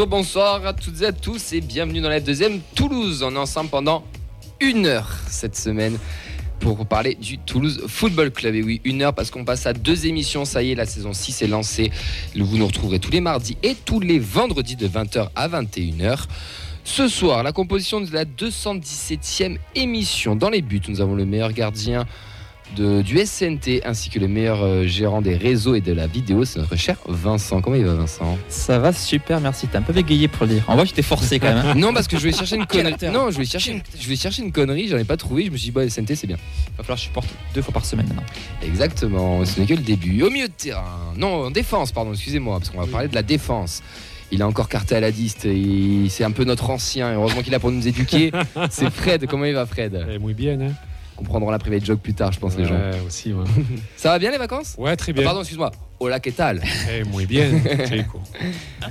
Bonjour, bonsoir à toutes et à tous et bienvenue dans la deuxième Toulouse. On est ensemble pendant une heure cette semaine pour parler du Toulouse Football Club. Et oui, une heure parce qu'on passe à deux émissions. Ça y est, la saison 6 est lancée. Vous nous retrouverez tous les mardis et tous les vendredis de 20h à 21h. Ce soir, la composition de la 217e émission. Dans les buts, nous avons le meilleur gardien de, du SNT ainsi que le meilleur euh, gérant des réseaux et de la vidéo, c'est notre cher Vincent. Comment il va Vincent? Ça va super, merci. T'es un peu bégayé pour le dire. En vrai, je t'ai forcé quand même. hein. Non, parce que je voulais chercher une connerie. Non, je voulais chercher, une, je voulais chercher une connerie, j'en ai pas trouvé. Je me suis dit, bah, SNT, c'est bien. Va falloir que je supporte deux fois par semaine maintenant. Exactement, ce n'est que le début. Au milieu de terrain, non, en défense, pardon, excusez-moi, parce qu'on va parler de la défense. Il a encore carté à la diste, c'est un peu notre ancien, heureusement qu'il est là pour nous éduquer. c'est Fred, comment il va Fred? Eh, muy bien, hein Comprendront la private joke plus tard, je pense, les gens. Ouais, aussi, ouais. Ça va bien les vacances? Ouais, très Ah, bien. Pardon, excuse-moi. Hola, qu'est-ce tal Eh, muy bien.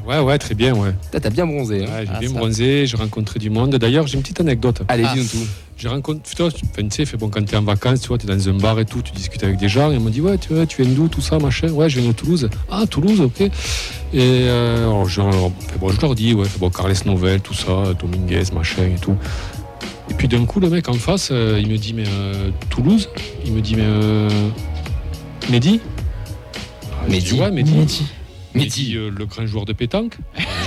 Ouais, ouais, très bien, ouais. T'as bien bronzé. hein. Ouais, j'ai Ah, bien bronzé, j'ai rencontré du monde. D'ailleurs, j'ai une petite anecdote. Allez, Ah. tout. J'ai rencontré, putain, enfin, tu sais, fait bon, quand t'es en vacances, tu vois, t'es dans un bar et tout, tu discutes avec des gens, et ils m'ont dit, ouais, tu, tu viens d'où, tout ça, machin. Ouais, je viens de Toulouse. Ah, Toulouse, ok. Et euh, alors, je, alors, fait bon, je leur dis, ouais, fait bon, Carles Novel, tout ça, Dominguez, machin et tout. Et puis d'un coup, le mec en face, euh, il me dit, mais euh, Toulouse? Il me dit, mais. Euh, Mehdi? Ah, je dis, Mehdi. Ouais, Mehdi. Mehdi. Mehdi, euh, le grand joueur de pétanque.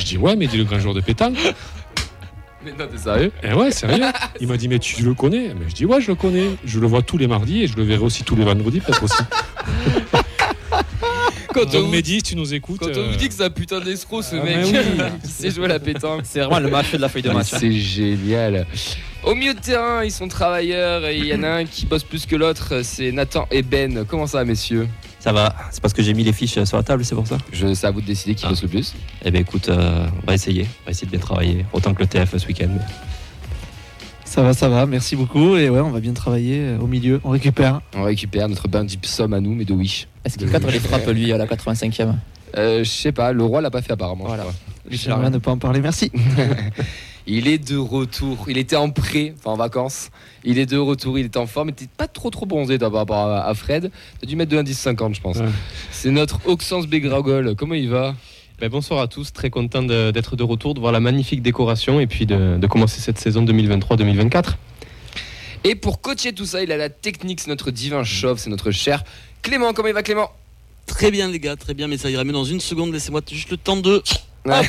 je dis, ouais, Mehdi, le grand joueur de pétanque. Mais non, t'es sérieux? Eh ouais, sérieux. Il m'a dit, mais tu le connais? Mais je dis, ouais, je le connais. Je le vois tous les mardis et je le verrai aussi tous les vendredis, peut-être aussi. Quand on, Donc, vous, Mehdi, tu nous écoutes. quand on euh, vous dit que c'est un putain d'escroc ce Ah, mec, oui. qui sait jouer à la pétanque. C'est vraiment le mafieux de la feuille de match. C'est génial. Au milieu de terrain, ils sont travailleurs et il y en a un qui bosse plus que l'autre, c'est Nathan et Ben. Comment ça, messieurs? Ça va, c'est parce que j'ai mis les fiches sur la table, c'est pour ça? Je, C'est à vous de décider qui Ah. bosse le plus. Eh bien écoute, euh, on va essayer, on va essayer de bien travailler, autant que le TF ce week-end. Ça va, ça va, merci beaucoup. Et ouais, on va bien travailler euh, au milieu, on récupère. On récupère notre bain somme à nous, mais de Wish. Est-ce qu'il cadre les frappes, lui, à la 85e Euh, je sais pas, le roi l'a pas fait apparemment. Voilà. J'aimerais ne pas en parler, merci. Il est de retour. Il était en pré, enfin en vacances. Il est de retour, il est en forme. Il était pas trop trop bronzé toi, par rapport à, à Fred. T'as dû mettre de l'indice 50, je pense. Ouais. C'est notre Oxens Begragol. Comment il va? Ben, bonsoir à tous, très content de- d'être de retour, de voir la magnifique décoration et puis de, de commencer cette saison 2023-2024. Et pour coacher tout ça, il a la technique, c'est notre divin chauve, c'est notre cher Clément. Comment il va Clément? Très bien les gars, très bien, mais ça ira mieux dans une seconde. Laissez-moi juste le temps de. Ah.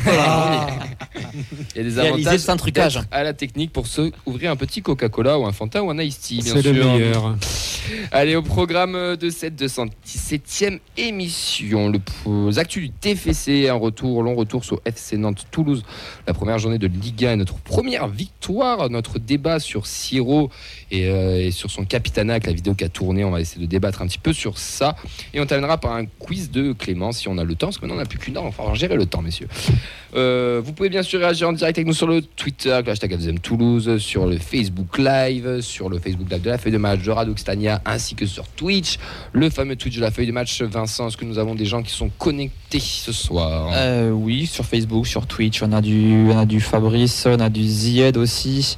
Il y a des avantages trucage. à la technique pour se ouvrir un petit Coca-Cola ou un Fanta ou un Ice Tea, bien C'est le sûr. meilleur. Allez, au programme de cette 217e émission, le p- actu du TFC, un retour, long retour sur FC Nantes Toulouse, la première journée de Ligue 1 et notre première victoire, notre débat sur Siro et, euh, et sur son capitanat avec la vidéo qui a tourné, on va essayer de débattre un petit peu sur ça et on terminera par un quiz de Clément si on a le temps, parce que maintenant on n'a plus qu'une heure, il va falloir gérer le temps messieurs. Euh, vous pouvez bien sûr réagir en direct avec nous sur le Twitter, le FDM Toulouse, sur le Facebook Live, sur le Facebook Live de la feuille de match de Radoxtania, ainsi que sur Twitch, le fameux Twitch de la feuille de match. Vincent, est-ce que nous avons des gens qui sont connectés ce soir? Euh, oui, sur Facebook, sur Twitch, on a du, on a du Fabrice, on a du Zied aussi.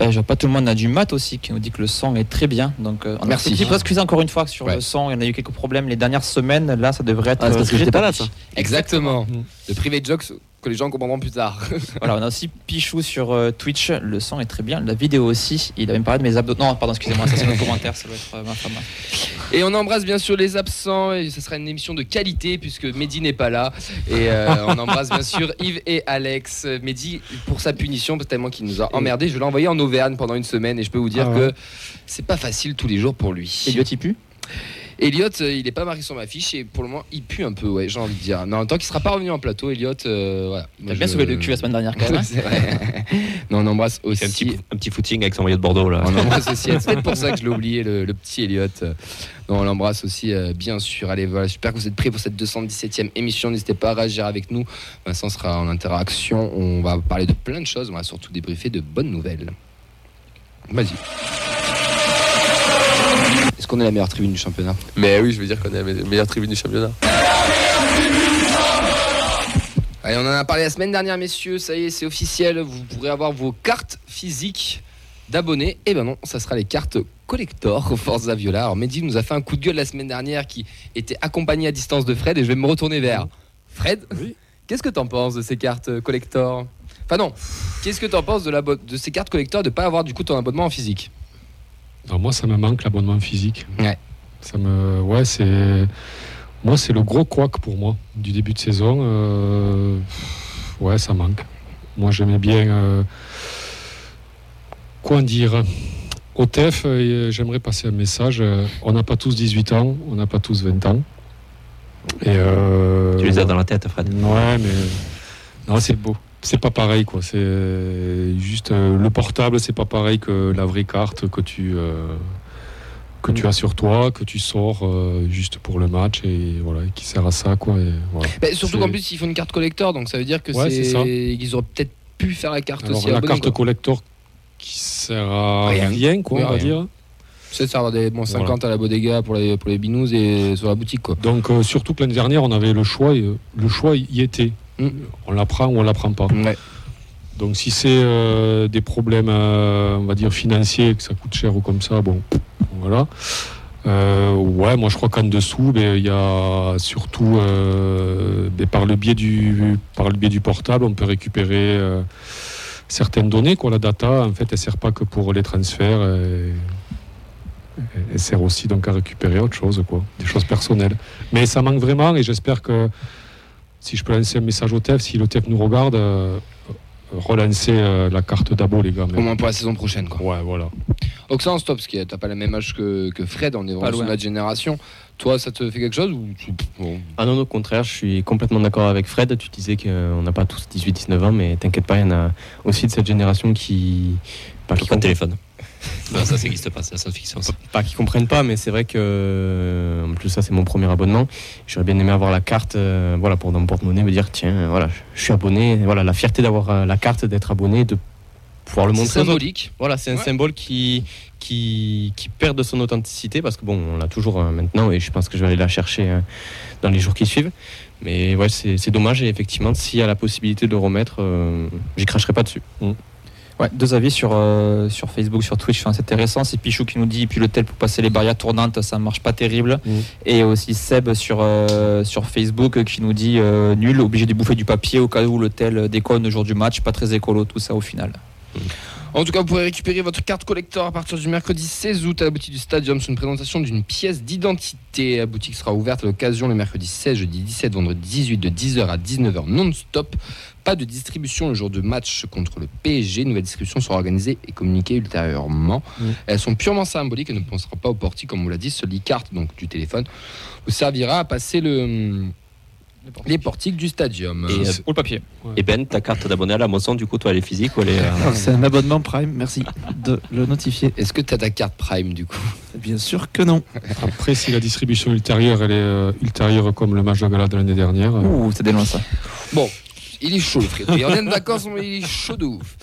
Je vois pas tout le monde, on a du Matt aussi nous dit que le son est très bien. Donc, euh, on Merci. a encore une fois sur Ouais. le son. Il y en a eu quelques problèmes les dernières semaines. Là, ça devrait être. Ah, parce que euh, j'étais pas là, ça. Exactement. Mm. Le privé jokes que les gens comprendront plus tard. Voilà, on a aussi Pichou sur euh, Twitch. Le son est très bien. La vidéo aussi. Il avait parlé de mes abdos. Non, pardon, excusez-moi, ça c'est le commentaire. Ça doit être euh, ma femme. Et on embrasse bien sûr les absents. Et ce sera une émission de qualité puisque Mehdi n'est pas là. Et euh, on embrasse bien sûr Yves et Alex. Mehdi, pour sa punition, tellement qu'il nous a emmerdé, je l'ai envoyé en Auvergne pendant une semaine. Et je peux vous dire Ah ouais. que c'est pas facile tous les jours pour lui. Elliot, il pue Elliot, euh, il est pas marqué sur ma fiche et pour le moment, il pue un peu, ouais, j'ai envie de dire. Mais en temps qu'il sera pas revenu en plateau, Elliot, euh, voilà. A bien je- sauvé le cul la semaine dernière quand même. hein. C'est vrai. non, on embrasse Il fait un petit, aussi. un petit footing avec son maillot de Bordeaux là. On embrasse aussi. C'est peut-être pour ça que je l'ai oublié, le, le petit Elliot. Non, on l'embrasse aussi, euh, bien sûr. Allez, voilà, j'espère que vous êtes prêts pour cette 217e émission. N'hésitez pas à réagir avec nous. Vincent sera en interaction. On va parler de plein de choses. On va surtout débriefer de bonnes nouvelles. Vas-y. Est-ce qu'on est la meilleure tribune du championnat Mais oui, je veux dire qu'on est la me- meilleure tribune du championnat. Allez, on en a parlé la semaine dernière, messieurs. Ça y est, c'est officiel. Vous pourrez avoir vos cartes physiques d'abonnés. Et ben non, ça sera les cartes collector au Forza Viola. Alors, Mehdi nous a fait un coup de gueule la semaine dernière qui était accompagné à distance de Fred. Et je vais me retourner vers Fred. Oui. Qu'est-ce que t'en penses de ces cartes collector? Enfin non, qu'est-ce que t'en penses de, de ces cartes collector de pas avoir du coup ton abonnement en physique? Alors moi, ça me manque l'abonnement physique. Ouais. Ça me, ouais, c'est, moi, c'est le gros couac pour moi du début de saison. euh, Ouais, ça manque. Moi, j'aimais bien. euh, Quoi dire Au TEF, euh, j'aimerais passer un message. euh, On n'a pas tous 18 ans, on n'a pas tous 20 ans. Et euh, Tu les as dans la tête, Fred. Ouais, mais non, c'est beau. C'est pas pareil, quoi. C'est juste euh, le portable, c'est pas pareil que la vraie carte que tu euh, que tu as sur toi, que tu sors euh, juste pour le match et voilà, qui sert à ça, quoi. Et voilà. Bah, Surtout qu'en plus ils font une carte collector, donc ça veut dire que Ouais, c'est ça. c'est ils auraient peut-être pu faire la carte Alors aussi. la carte quoi. collector qui sert à Rien. rien, quoi, Oui, on va rien. dire. C'est ça, des bons 50 à la bodega pour les, pour les binous et sur la boutique quoi. Donc euh, surtout que l'année dernière, on avait le choix. Et, euh, le choix y était. On la prend ou on la prend pas. Ouais. Donc si c'est euh, des problèmes, euh, on va dire financiers, que ça coûte cher ou comme ça, bon, voilà. Euh, ouais, moi je crois qu'en dessous, ben, il y a surtout ben, par le biais du par le biais du portable, on peut récupérer certaines données. Quoi, la data, en fait, elle sert pas que pour les transferts. et- elle sert aussi donc à récupérer autre chose, quoi, des choses personnelles. Mais ça manque vraiment et j'espère que si je peux lancer un message au TEF, si le TEF nous regarde, euh, relancer euh, la carte d'abo, les gars. Au moins pour la saison prochaine quoi. Ouais, voilà. Oxa en stop, parce que t'as pas la même âge que, que Fred, on est vraiment sur loin. notre génération. Toi, ça te fait quelque chose ou tu- bon. Ah non, au contraire, je suis complètement d'accord avec Fred. Tu disais qu'on n'a pas tous 18-19 ans, mais t'inquiète pas, il y en a aussi de cette génération qui. Pas Qui de téléphone. Non, ça n'existe pas, c'est la science-fiction. ça. pas qui comprennent pas, mais c'est vrai que. En plus, ça, c'est mon premier abonnement. J'aurais bien aimé avoir la carte euh, voilà, pour dans mon porte-monnaie, me dire tiens, voilà, je suis abonné. Voilà, la fierté d'avoir euh, la carte, d'être abonné, de pouvoir le montrer symbolique. Voilà, c'est un Ouais. symbole qui, qui, qui perd de son authenticité parce que bon, on l'a toujours euh, maintenant et je pense que je vais aller la chercher euh, dans les jours qui suivent. Mais ouais, c'est c'est dommage et effectivement, s'il y a la possibilité de le remettre, euh, j'y cracherai pas dessus. Ouais, deux avis sur, euh, sur Facebook, sur Twitch, enfin, c'est intéressant. C'est Pichou qui nous dit, puis le tel pour passer les barrières tournantes, ça marche pas terrible. Mm. Et aussi Seb sur, euh, sur Facebook qui nous dit euh, nul, obligé de bouffer du papier au cas où le tel déconne le jour du match, pas très écolo tout ça au final. En tout cas, vous pourrez récupérer votre carte collector à partir du mercredi 16 août à la boutique du Stadium sur une présentation d'une pièce d'identité. La boutique sera ouverte à l'occasion le mercredi 16, jeudi 17, vendredi 18 de 10h à 19h non-stop. Pas de distribution le jour de match contre le PSG. Nouvelle distribution sera organisée et communiquée ultérieurement. Elles sont purement symboliques et ne pensera pas au portique, comme on l'a dit. Seule carte donc du téléphone vous servira à passer le, les portiques du Stadium. Et, euh, Pour le papier. Et Ben, ta carte d'abonné à la moisson, du coup, toi, elle est physique ou elle est. euh, C'est un abonnement Prime, merci de le notifier. Est-ce que tu as ta carte Prime du coup? Bien sûr que non. Après, si la distribution ultérieure, elle est euh, ultérieure comme le match de gala de l'année dernière, euh, Ouh, c'est déloin ça. Bon, il est chaud le Frédéric. On est de vacances, mais il est chaud de ouf.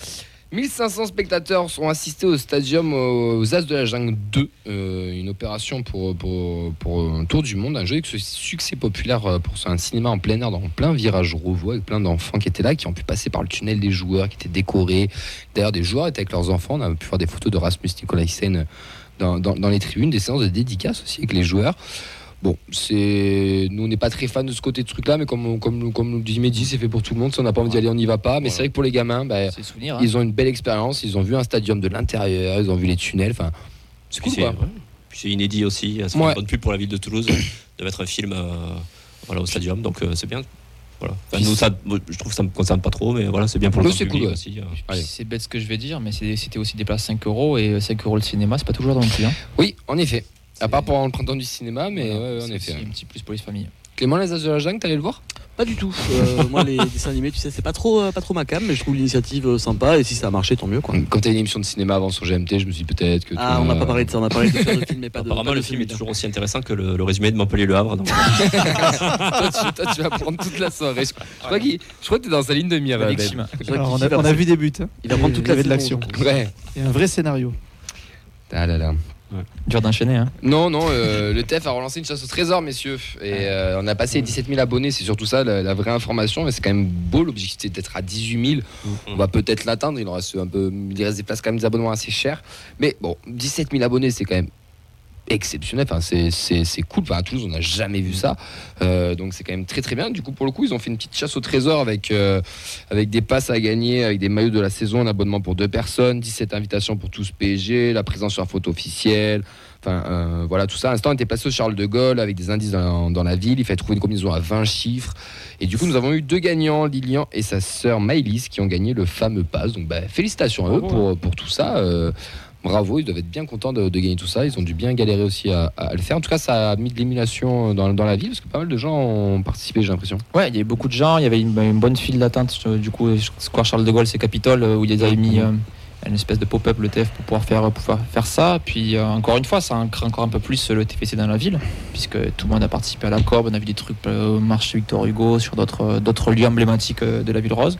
1500 spectateurs sont assistés au stadium aux As de la Jungle 2, euh, une opération pour, un tour du monde, un joli succès populaire euh, pour un cinéma en plein air dans plein virage Rouvreau avec plein d'enfants qui étaient là, qui ont pu passer par le tunnel des joueurs, qui étaient décorés. D'ailleurs, des joueurs étaient avec leurs enfants. On a pu faire des photos de Rasmus Nicolaisen dans, dans, dans les tribunes, des séances de dédicaces aussi avec les joueurs. Bon, c'est nous on n'est pas très fans de ce côté de truc là, mais comme comme comme nous dit Mehdi, c'est fait pour tout le monde. Si on n'a pas envie d'y aller, on n'y va pas. Mais c'est vrai que pour les gamins, bah, C'est souvenir. ils ont une belle expérience. Ils ont vu un stadium de l'intérieur, ils ont vu les tunnels. Enfin, c'est cool c'est quoi. ouais. Puis c'est inédit aussi. Fait Ouais. une bonne pub pour la ville de Toulouse de mettre un film euh, voilà, au stadium. Donc euh, c'est bien. Voilà. Enfin, nous, ça, je trouve que ça me concerne pas trop, mais voilà, c'est bien pour le c'est public cool, ouais. aussi. euh. C'est bête ce que je vais dire, mais c'est- c'était aussi des places 5 euros et 5 euros le cinéma, c'est pas toujours dans le prix. Hein. Oui, en effet. À part pendant le printemps du cinéma, mais Voilà, ouais, ouais, en effet. Un petit plus pour les familles. Clément, les As de la Jungle, t'allais le voir? Pas du tout. Euh, moi, les dessins animés, tu sais, c'est pas trop, euh, pas trop ma cam, mais je trouve l'initiative euh, sympa. Et si ça a marché, tant mieux, quoi. Quand t'as une émission de cinéma avant sur GMT, je me suis dit peut-être que. Ah, on n'a pas parlé de ça. On a parlé de faire de film, mais pas de. Apparemment, de le film est toujours aussi intéressant que le, le résumé de Montpellier-Le Havre. donc. toi, tu, toi, tu vas prendre toute la soirée. Je, je crois, qu'il- je crois que t'es dans sa ligne de mire. Ben. On, a, on a vu des buts. hein. Il va prendre toute la avait de l'action. Ouais. Il y a un vrai scénario. Ah là là. Dur d'enchaîner. Hein. Non, non, euh, le TEF a relancé une chasse au trésor, messieurs. Et euh, on a passé les 17 000 abonnés, c'est surtout ça la, la vraie information. Mais c'est quand même beau, l'objectif c'est d'être à 18 000. On va peut-être l'atteindre, il en reste un peu. Il reste des places quand même des abonnements assez chers. Mais bon, 17 000 abonnés, c'est quand même exceptionnel. Enfin, c'est- cool. Enfin, à Toulouse, on n'a jamais vu ça. Euh, donc, c'est quand même très très bien. Du coup, pour le coup, ils ont fait une petite chasse au trésor avec, euh, avec des passes à gagner, avec des maillots de la saison, un abonnement pour deux personnes, 17 invitations pour tous PSG, la présence sur la photo officielle. Enfin, euh, voilà, tout ça. Un stand était placé au Charles de Gaulle avec des indices dans, dans la ville. Il fallait trouver une combinaison à 20 chiffres. Et du coup, nous avons eu deux gagnants, Lilian et sa sœur Maëlys, qui ont gagné le fameux pass. Donc, bah, félicitations à eux pour, pour tout ça. Bravo, ils doivent être bien contents de, de gagner tout ça. Ils ont dû bien galérer aussi à, à le faire. En tout cas, ça a mis de l'émulation dans, dans la ville, parce que pas mal de gens ont participé, j'ai l'impression. Ouais, il y avait beaucoup de gens, il y avait une, une bonne file d'attente. Du coup, Square Charles de Gaulle, c'est Capitole, euh, où ils avaient mis euh, une espèce de pop-up, le TF, pour pouvoir faire, pour pouvoir faire ça. Puis, euh, encore une fois, ça ancre encore un peu plus le TFC dans la ville, puisque tout le monde a participé à la Corbe. On a vu des trucs au marché Victor Hugo, sur d'autres lieux emblématiques de la ville rose.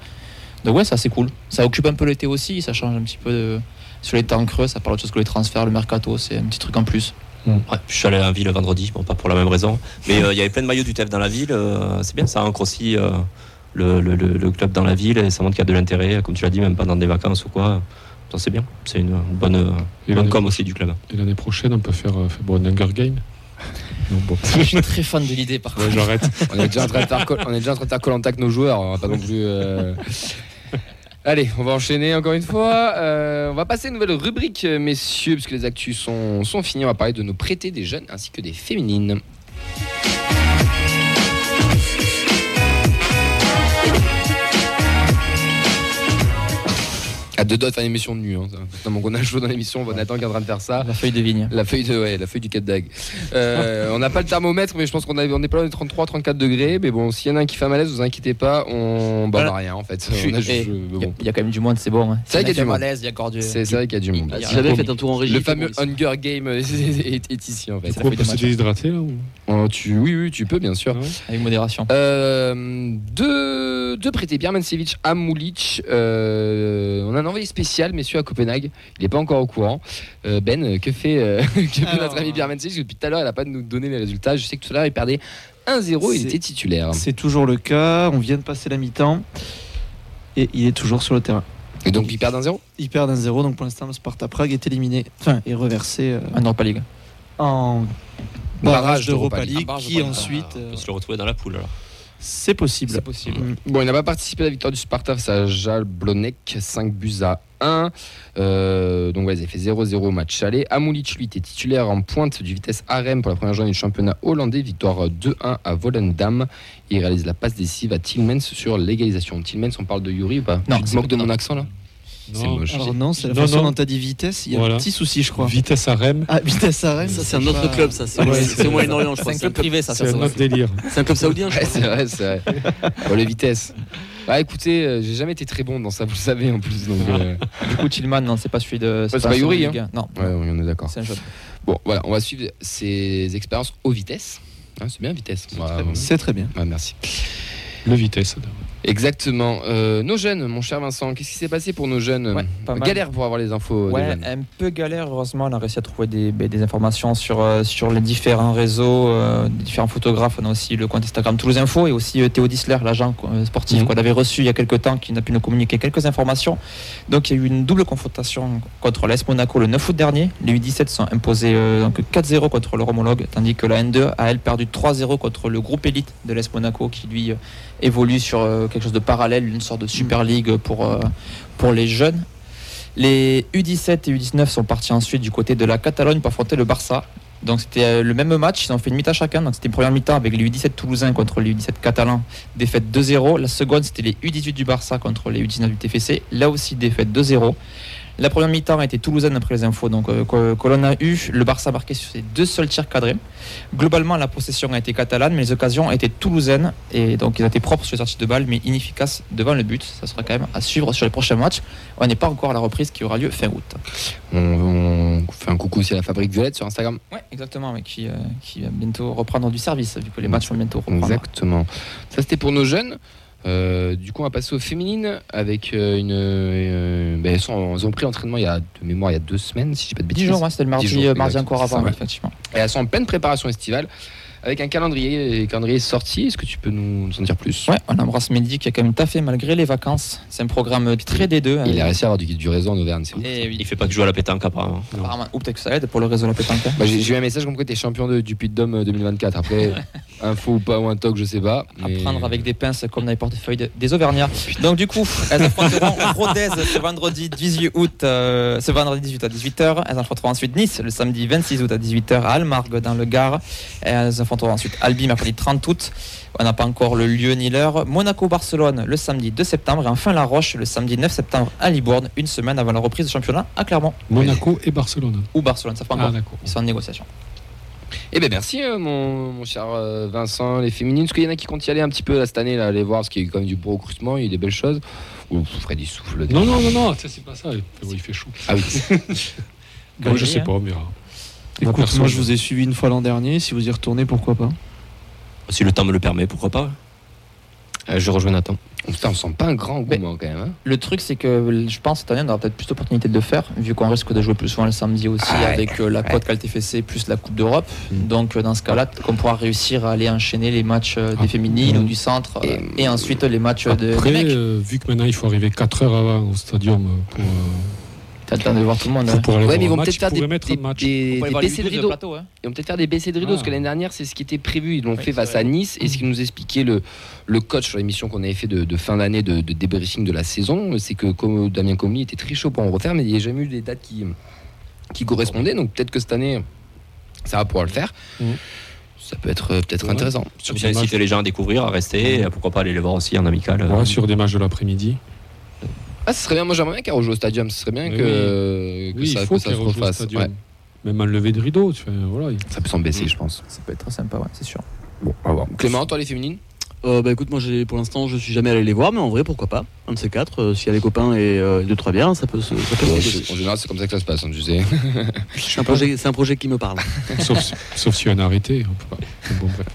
Donc, ouais, ça c'est cool. Ça occupe un peu l'été aussi, ça change un petit peu de- sur les temps creux, ça parle autre chose que les transferts, le mercato, c'est un petit truc en plus. Ouais, je suis allé à la ville vendredi, bon, pas pour la même raison, mais euh, il y avait plein de maillots du TEF dans la ville. euh, c'est bien, ça ancre aussi euh, le, le- le- le club dans la ville et ça montre qu'il y a de l'intérêt, comme tu l'as dit, même pas dans des vacances ou quoi. C'est bien, c'est une bonne, bonne com aussi du club. Et l'année prochaine, on peut faire, euh, faire bon, un Hunger Game. Non, bon. Je suis très fan de l'idée par Ouais, j'arrête. On est déjà en train de faire, Koh-Lanta avec nos joueurs. On va pas non plus. Allez, on va enchaîner encore une fois. Euh, on va passer à une nouvelle rubrique, euh, messieurs, puisque les actus sont, sont finis. On va parler de nos prêtés des jeunes ainsi que des féminines. À deux doigts de faire une émission de nu. Hein. Donc on a chaud dans l'émission, Nathan qui est en train de faire ça. La feuille de vigne. La feuille de ouais, la feuille du Cap d'Agde. Euh, on n'a pas le thermomètre, mais je pense qu'on a- on est pas loin des 33, 34 degrés. Mais bon, s'il y en a un qui fait un malaise, vous inquiétez pas, on bah, on a rien en fait. Juste- eh, euh, Il y, a- bon. il y a quand même du monde, c'est bon. hein. C'est vrai qu'il y a du monde. malaise, il y a encore du. C'est vrai qu'il y a du monde. Il Si jamais faites un tour en régie. Le il fait fameux. Hunger Game est, est- ici en fait. Pourquoi fait matchs. déshydrater là. Oh, tu, oui, oui, tu peux bien sûr. Avec modération. Euh, deux, deux prêtés, Birmancevic à Moulich. Euh, on a un envoyé spécial, messieurs, à Copenhague. Il n'est pas encore au courant. Euh, ben, que fait, euh, que fait Alors, notre ami Birmancevic Depuis tout à l'heure, il n'a pas nous donné les résultats. Je sais que tout à l'heure, il perdait 1-0, il était titulaire. C'est toujours le cas. On vient de passer la mi-temps. Et il est toujours sur le terrain. Et donc, il perd 1-0 Il perd d'un 0 donc pour l'instant le Sparta Prague est éliminé, enfin est reversé euh, En Europa League. en Barrage barrage d'Europa League. League, Ah, qui ensuite on euh, peut se le retrouver dans la poule alors. C'est possible. C'est possible. Mm. Bon, il n'a pas participé à la victoire du Sparta face à Jalblonec, 5 buts à 1. Euh, donc, ouais, ils avaient fait 0-0 au match aller. Amoulic, lui, était titulaire en pointe du Vitesse Arem pour la première journée du championnat hollandais. Victoire 2-1 à Volendam. Il réalise la passe décisive à Tillmans sur l'égalisation. Tillmans, on parle de Yuri ou pas? Non, Tu te moques de mon accent là? C'est Non. moche. Alors non, c'est la Non, façon non. dont t'as dit vitesse. Il y a Voilà. un petit souci, je crois. Vitesse à Rennes, Ah, vitesse à Rennes. Ça, c'est un autre pas- club, ça. C'est Ouais, c'est au Moyen-Orient, je C'est crois. un C'est un club privé, ça. c'est un autre délire. c'est un club saoudien, je crois. c'est vrai, c'est vrai. Pour les vitesses. Bah écoutez, euh, j'ai jamais été très bon dans ça, vous le savez en plus. Donc, euh, Du coup, Tillman, non, c'est pas celui de. c'est pas de Yuri, un. Non, ouais, on est d'accord. c'est un jeune. Bon, voilà, on va suivre ces expériences aux vitesses. Hein, c'est bien vitesse. Voilà, bon. C'est très bien. Ouais, merci. Le vitesse. Exactement. Euh, nos jeunes, mon cher Vincent, qu'est-ce qui s'est passé pour nos jeunes Ouais. Galère pour avoir les infos Ouais, un peu galère. Heureusement, on a réussi à trouver des, ben, des informations sur, euh, sur les différents réseaux, euh, des différents photographes. On a aussi le compte Instagram Toulouse Info et aussi Théo Disler, l'agent sportif Mhm. qu'on avait reçu il y a quelques temps, qui n'a pu nous communiquer quelques informations. Donc, il y a eu une double confrontation contre l'AS Monaco le 9 août dernier. Les U17 sont imposés euh, donc 4-0 contre leur homologue, tandis que la N2 a elle perdu 3-0 contre le groupe élite de l'AS Monaco, qui lui évolue sur quelque chose de parallèle, une sorte de Super League pour, euh, les jeunes. Les U17 et U19 sont partis ensuite du côté de la Catalogne pour affronter le Barça. Donc c'était euh, le même match, ils ont fait une mi-temps chacun. Donc c'était une première mi-temps avec les U17 toulousains contre les U17 catalans, défaite 2-0. La seconde c'était les U18 du Barça contre les U19 du TFC, là aussi défaite 2-0. La première mi-temps a été toulousaine après les infos donc, euh, que, a eu. Le Barça a marqué sur ses deux seuls tirs cadrés. Globalement, la possession a été catalane, mais les occasions étaient toulousaines. Et donc, ils ont été propres sur les sorties de balles, mais inefficaces devant le but. Ça sera quand même à suivre sur les prochains matchs. On n'est pas encore à la reprise qui aura lieu fin août. On, on fait un coucou aussi à la Fabrique Violette sur Instagram. Ouais, exactement, mais qui, euh, qui va bientôt reprendre du service, vu que les matchs vont bientôt reprendre. Exactement. Ça, c'était pour nos jeunes. Euh, du coup, on va passer aux féminines avec euh, une. euh, ben, elles, ont pris l'entraînement il y a de mémoire il y a deux semaines, si je dis pas de bêtises. 10 jours, c'était le mardi, jours, mardi encore avant, ouais. effectivement. Et elles sont en pleine préparation estivale avec un calendrier, un calendrier sorti. Est-ce que tu peux nous en dire plus? Ouais, on embrasse Mehdi qui a quand même taffé malgré les vacances. C'est un programme très D2. Il a réussi à avoir du, du réseau en Auvergne. c'est et oui, Il fait pas que jouer à la pétanque apparemment. apparemment. Ou peut-être que ça aide pour le réseau de la pétanque. hein. Bah, j'ai eu un message comme quoi tu es champion de- du Puy de Dôme euh, 2024. Après, info ou pas, ou un talk, je sais pas. à mais- prendre avec des pinces comme dans les portefeuilles de- des Auvergnats. Donc du coup, elles affronteront Rodez ce vendredi 18 août, euh, ce vendredi 18 à 18h. Elles affronteront ensuite Nice le samedi 26 août à 18h à Almargue dans le Gard. Et elles affronteront ensuite Albi mercredi 30 août. On n'a pas encore le lieu ni l'heure. Monaco-Barcelone le samedi 2 septembre et enfin La Roche le samedi 9 septembre à Libourne, une semaine avant la reprise du championnat à Clermont. Monaco et Barcelone. Ou Barcelone, ça pas Ah, encore. d'accord. Ils sont en négociation. Eh ben merci euh, mon, mon cher euh, Vincent, les féminines. Est-ce qu'il y en a qui comptent y aller un petit peu là, cette année, là, aller voir, parce qu'il y a eu quand même du beau recrutement, il y a eu des belles choses. Ou Freddy souffle. Non, non, non, non, ça, c'est pas ça. Il fait- il fait chaud. Ah oui. Moi, je sais pas, mais. euh, Écoute, moi je vous ai suivi une fois l'an dernier. Si vous y retournez, pourquoi pas Si le temps me le permet, pourquoi pas Euh, je rejoins Nathan. Putain, on sent pas un grand engouement quand même. hein. Le truc, c'est que je pense cette année, on aura peut-être plus d'opportunités de le faire, vu qu'on risque de jouer plus souvent le samedi aussi Ah avec euh, la ouais. Côte Qualité plus la Coupe d'Europe. Mm. Donc, euh, dans ce cas-là, qu'on pourra réussir à aller enchaîner les matchs des Ah. féminines Mm. ou du centre Et- et, ensuite les matchs de, des Après, euh, vu que maintenant il faut arriver 4 heures avant au stadium pour, euh, T'as le temps de voir tout le monde. hein. Ouais, mais ils vont peut-être faire des, des, baissées de douze rideau. plateau, hein. Ils vont peut-être faire des baissées de rideaux, Ah. parce que l'année dernière, c'est ce qui était prévu. Ils l'ont Oui, fait face vrai. à Nice. Et ce qui nous expliquait le, le coach sur l'émission qu'on avait fait de, de fin d'année de, de débriefing de la saison, c'est que comme Damien Comly était très chaud pour en refaire, mais il n'y a jamais eu des dates qui, qui correspondaient. Donc peut-être que cette année, ça va pouvoir le faire. Mhm. Ça peut être euh, peut-être Ouais. intéressant. Sur inciter les gens à découvrir, à rester, et pourquoi pas aller les voir aussi en amical. euh. sur des matchs de l'après-midi. Ah, ce serait bien. Moi, j'aimerais bien qu'elle rejoue au stadium. Ce serait bien Mais que, que Oui, ça, il faut que ça qu'il se rejoue au refasse. stadium. Ouais. Même un lever de rideau. Tu fais, voilà, il- Ça peut s'en baisser, je pense. Ça peut être sympa, ouais, c'est sûr. Bon, on va voir. Clément, toi, les féminines Euh, bah écoute, moi j'ai pour l'instant je suis jamais allé les voir, mais en vrai pourquoi pas Un de ces quatre, euh, s'il y a les copains et euh, deux trois bières, ça peut se, ça peut se Bon, négocier. En général, c'est comme ça que ça se passe, hein, tu sais. C'est un projet, c'est un projet qui me parle. sauf, si- sauf s'il y a un arrêté. on peut pas. Bon, bref.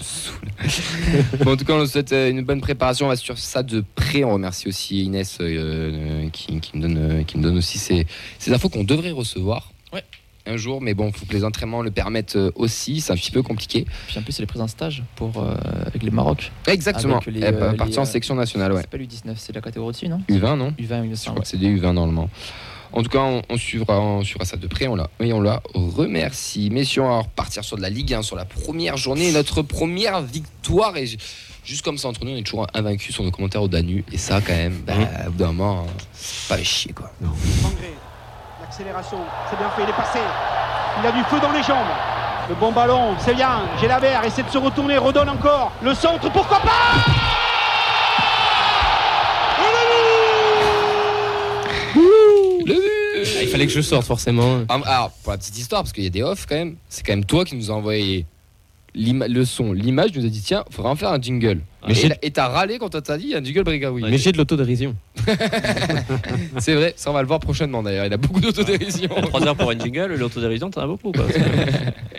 Bon, en tout cas, on nous souhaite euh, une bonne préparation. On va sur ça de près. On remercie aussi Inès euh, euh, qui, qui me donne, qui me donne aussi ces, ces infos qu'on devrait recevoir. Ouais. Un jour, mais bon, faut que les entraînements le permettent aussi. C'est un petit peu compliqué. Puis en plus, elle est prise en stage pour, euh, avec les Maroc. Exactement. Elle euh, va partir les, en section nationale, ouais. C'est pas l'U19, c'est la catégorie au-dessus, non? U20, non? U20, il me Je crois que c'est des U20 normalement. En tout cas, on, on suivra, on suivra ça de près. On la, oui, on la remercie. Messieurs, on va repartir sur de la Ligue 1, sur la première journée, notre première victoire. Et juste comme ça, entre nous, on est toujours invaincus sur nos commentaires au Danu. Et ça, quand même, bah, au bout d'un moment, c'est pas chier, quoi. L'accélération, c'est bien fait, il est passé. Il a du feu dans les jambes. Le bon ballon, c'est bien. Gélabert essaie de se retourner, redonne encore. Le centre, pourquoi pas? Ah, il fallait que je sorte forcément. Ah, Alors, pour la petite histoire, parce qu'il y a des off quand même, c'est quand même toi qui nous a envoyé le son, l'image, tu nous a dit tiens, faudrait en faire un jingle. Mais et j'ai- là- et t'as râlé quand on t'a dit un jingle brigaoui. Mais j'ai de l'autodérision. C'est vrai, ça on va le voir prochainement d'ailleurs, il a beaucoup d'autodérision. 3 heures pour une jingle, l'autodérision, t'en as beaucoup. Quoi.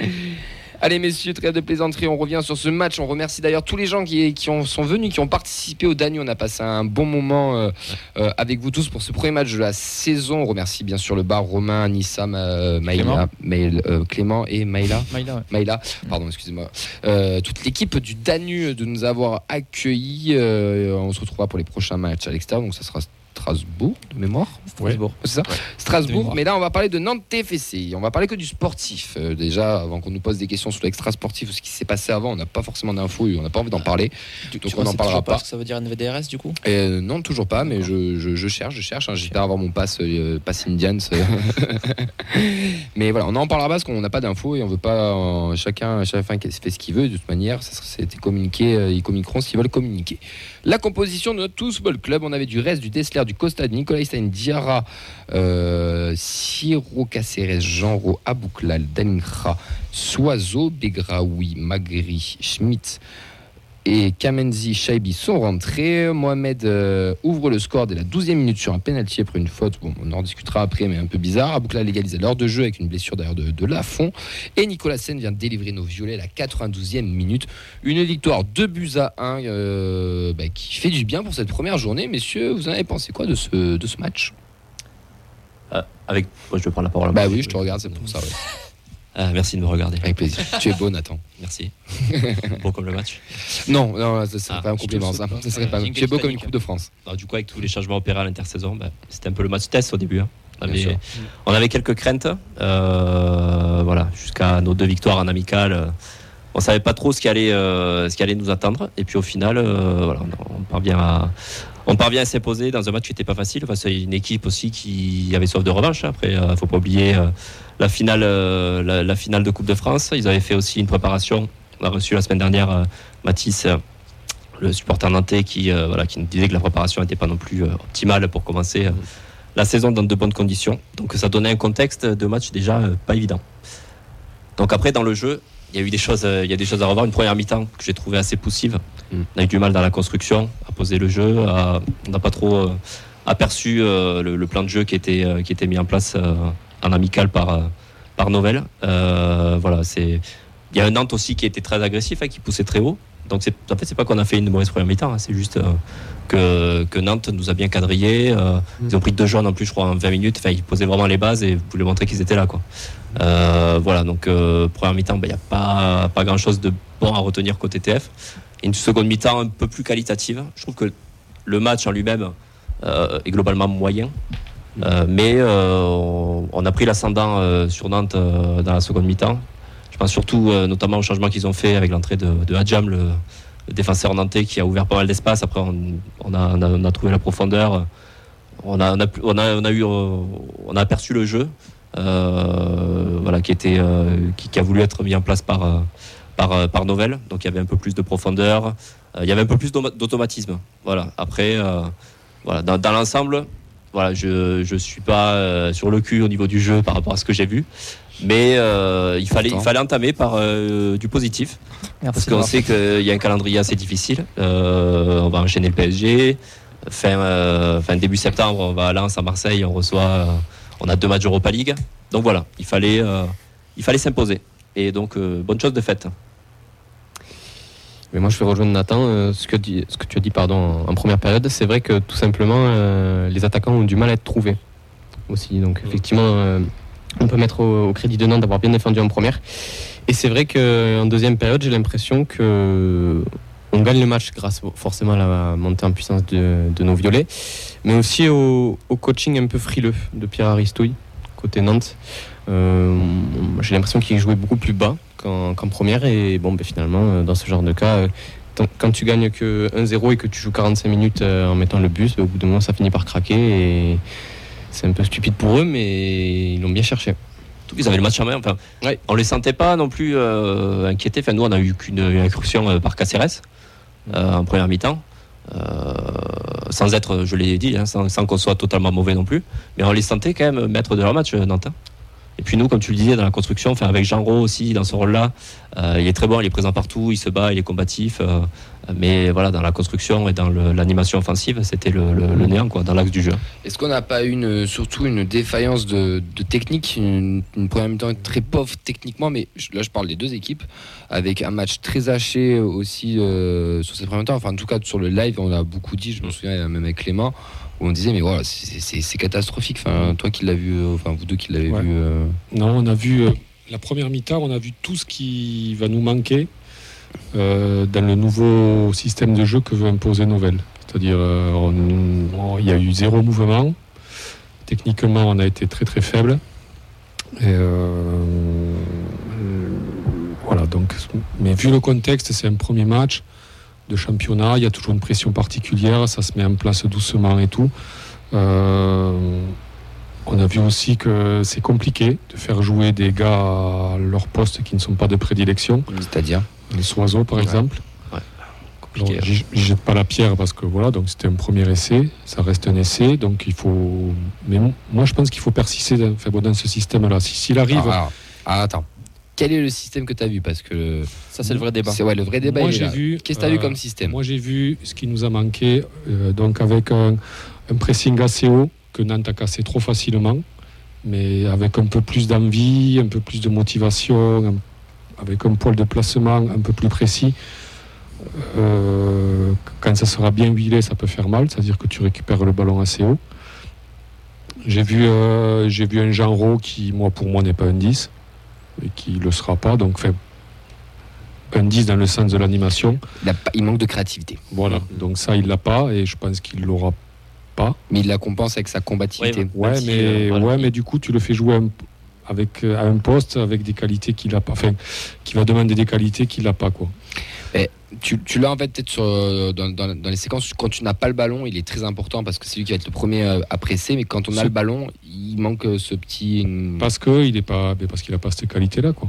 Allez messieurs, trêve de plaisanterie, on revient sur ce match. On remercie d'ailleurs tous les gens qui, qui ont, sont venus, qui ont participé au Danu. On a passé un bon moment euh, euh, avec vous tous pour ce premier match de la saison. On remercie bien sûr le bar Romain, Nissa, Ma- Maïla, euh, Clément et Maïla. Maïla, ouais. Maïla, pardon, excusez-moi. Euh, toute l'équipe du Danu de nous avoir accueillis. Euh, on se retrouvera pour les prochains matchs à l'extérieur, donc ça sera Strasbourg de mémoire. Strasbourg. C'est ça Strasbourg. Mais là, on va parler de Nantes TFC. On va parler que du sportif. Euh, déjà, avant qu'on nous pose des questions sur l'extra sportif ou ce qui s'est passé avant, on n'a pas forcément d'infos et on n'a pas envie d'en parler. Tu- Donc on n'en parlera pas. ça veut dire NVDRS du coup? Euh, non, toujours pas, mais je, je- je cherche, je cherche. hein. J'espère avoir mon pass, euh, pass Indians. mais voilà, on en parlera pas parce qu'on n'a pas d'infos et on veut pas. euh, chacun, chacun fait ce qu'il veut. De toute manière, c'était communiqué. ils communiqueront qu'ils veulent communiquer. La composition de notre Tous Football Club, on avait du reste, du Dessler, du Costa, de Nicolas Stein, Diarra, euh, Siro Caceres, Jean-Ro, Abouklal, Dalinra, Soiseau, Begraoui, Magri, Schmidt et Kamenzi Shaibi sont rentrés. Mohamed euh, ouvre le score dès la 12e minute sur un penalty après une faute. Bon, on en discutera après, mais un peu bizarre. Abouklal légalise à l'heure de jeu avec une blessure d'ailleurs de, de Lafont. Et Nicolas Sen vient délivrer nos violets à la 92e minute. Une victoire 2 buts à 1 euh, bah, qui fait du bien pour cette première journée. Messieurs, vous en avez pensé quoi de ce, de ce match? Avec, moi, je vais prendre la parole. Bah oui, je te regarde, c'est pour ça. ouais. Euh, merci de me regarder. Avec plaisir. tu es beau, Nathan. Merci. bon comme le match. Non, non, ce serait Ah, pas un compliment, ça. serait pas. Tu es beau comme une. Coupe de France. Alors, du coup, avec tous les changements opérés à l'intersaison, bah, c'était un peu le match test au début. hein. On, avait, sûr. on avait quelques craintes. euh, voilà, jusqu'à nos deux victoires en amical. on savait pas trop ce qui allait, euh, ce qui allait nous attendre. Et puis au final, euh, voilà, on, on parvient à. On parvient à s'imposer dans un match qui n'était pas facile face à une équipe aussi qui avait soif de revanche. Après, il faut pas oublier euh, la finale, euh, la, finale de Coupe de France. Ils avaient fait aussi une préparation. On a reçu la semaine dernière euh, Mathis, euh, le supporter nantais, qui, euh, nous disait que la préparation n'était pas non plus euh, optimale pour commencer euh, la saison dans de bonnes conditions. Donc ça donnait un contexte de match déjà euh, pas évident. Donc après, dans le jeu, il y a eu des choses, euh, il y a des choses à revoir. Une première mi-temps que j'ai trouvé assez poussive. Mm. On a eu du mal dans la construction, à poser le jeu. à- on n'a pas trop euh, aperçu euh, le, le plan de jeu qui était, qui était mis en place en amical par, par Novell. Voilà, c'est. Il y a un Nantes aussi qui était très agressif, hein, qui poussait très haut. Donc en fait, c'est pas qu'on a fait une mauvaise première mi-temps, hein, c'est juste euh, que, que Nantes nous a bien quadrillé. euh, Ils ont pris deux jaunes en plus, je crois, en 20 minutes. Enfin, ils posaient vraiment les bases et voulaient montrer qu'ils étaient là, quoi. Euh, voilà, donc première mi-temps, il n'y a pas, pas grand-chose de bon à retenir côté TF. Une seconde mi-temps un peu plus qualitative. Je trouve que le match en lui-même est globalement moyen. Mais on, a pris l'ascendant sur Nantes dans la seconde mi-temps. Je pense surtout euh, notamment au changement qu'ils ont fait avec l'entrée de, de Hadjam, le, le défenseur nantais qui a ouvert pas mal d'espace. Après, on, a, trouvé la profondeur. On a, eu, euh, on a aperçu le jeu, euh, voilà, qui a voulu être mis en place par, par. Donc, il y avait un peu plus de profondeur. Il y avait un peu plus d'automa- d'automatisme. Voilà. Après, voilà, dans, l'ensemble, voilà, je ne suis pas sur le cul au niveau du jeu par rapport à ce que j'ai vu. Mais euh, il, fallait, il fallait entamer par euh, du positif. Parce qu'on sait qu'il y a un calendrier assez difficile. Euh, on va enchaîner le PSG. Fin, euh, fin début septembre, on va à Lens, à Marseille. On reçoit. euh, on a deux matchs Europa League. Donc voilà, il fallait, euh, il fallait s'imposer. Et donc, euh, bonne chose de faite. Mais moi, je vais rejoindre Nathan. euh, ce, que dit- ce que tu as dit pardon, en, en première période, c'est vrai que tout simplement, euh, les attaquants ont du mal à être trouvés aussi. Donc, effectivement, euh, on peut mettre au, crédit de Nantes d'avoir bien défendu en première. Et c'est vrai qu'en deuxième période, j'ai l'impression que on gagne le match grâce forcément à la montée en puissance de, nos violets, mais aussi au, coaching un peu frileux de Pierre Aristouille, côté Nantes. Euh, j'ai l'impression qu'il jouait beaucoup plus bas qu'en première et bon ben, finalement euh, dans ce genre de cas euh, quand tu gagnes que 1-0 et que tu joues 45 minutes en mettant le bus, ben, au bout d'un moment ça finit par craquer c'est un peu stupide pour eux mais ils l'ont bien cherché. Ils avaient le match en main. Enfin, Ouais. On les sentait pas non plus euh, inquiétés. Enfin, nous, on a eu qu'une une incursion euh, par Caceres euh, en première mi-temps. Euh, sans être, je l'ai dit, hein, sans, sans qu'on soit totalement mauvais non plus. Mais on les sentait quand même maîtres de leur match, euh, Nantes. Et puis nous, comme tu le disais, dans la construction, avec Jean Rau aussi, dans ce rôle-là, euh, il est très bon, il est présent partout, il se bat, il est combatif. euh, mais voilà, dans la construction et dans l'animation offensive, c'était le, néant, quoi, dans l'axe du jeu. Est-ce qu'on n'a pas eu une, surtout une défaillance de, technique, une, première mi-temps très pauvre techniquement, mais là je parle des deux équipes, avec un match très haché aussi euh, sur cette première mi-temps. Enfin, en tout cas, sur le live, on a beaucoup dit, je me souviens même avec Clément, où on disait, mais voilà, c'est- catastrophique. Enfin, toi qui l'as vu, euh, enfin, vous deux qui l'avez Ouais. vu. euh, Non, on a vu euh, la première mi-temps, on a vu tout ce qui va nous manquer euh, dans le nouveau système de jeu que veut imposer Novell. C'est-à-dire, il y a eu zéro mouvement. Techniquement, on a été très très faible. Et, voilà, donc, mais vu le contexte, c'est un premier match de championnat, il y a toujours une pression particulière, ça se met en place doucement et tout. Euh, on a vu aussi que c'est compliqué de faire jouer des gars à leur poste qui ne sont pas de prédilection. C'est-à-dire Le Soiseau, par Ouais. exemple. J'y j'y jette pas la pierre parce que voilà, donc c'était un premier essai, ça reste un essai, donc il faut. Mais mo- moi, je pense qu'il faut persister dans, enfin, bon, dans ce système-là. Si- S'il arrive, Ah, ah, attends. Quel est le système que tu as vu? Parce que Ça, c'est le vrai débat. c'est ouais, le vrai débat. moi j'ai vu. Qu'est-ce que tu as vu euh, comme système? Moi, j'ai vu ce qui nous a manqué, euh, donc avec un, un pressing assez haut que Nantes a cassé trop facilement, mais avec un peu plus d'envie, un peu plus de motivation, avec un poil de placement un peu plus précis. Euh, quand ça sera bien huilé, ça peut faire mal, c'est-à-dire que tu récupères le ballon assez haut. J'ai vu, euh, j'ai vu un Rau qui, moi, pour moi, n'est pas un 10. Et qui ne le sera pas. Donc, enfin, un 10 dans le sens de l'animation. Il, manque de créativité. Voilà, donc ça, il l'a pas et je pense qu'il l'aura pas. Mais il la compense avec sa combativité. Ouais, mais, euh, voilà. ouais, mais du coup, tu le fais jouer un- avec, euh, à un poste avec des qualités qu'il a pas. Enfin, qui va demander des qualités qu'il n'a pas, quoi. Tu, tu l'as en fait peut-être sur, euh, dans, dans- dans les séquences, quand tu n'as pas le ballon, il est très important parce que c'est lui qui va être le premier euh, à presser, mais quand on a le ballon, il manque euh, ce petit... Parce que il est pas, mais parce qu'il a pas cette qualité-là, quoi.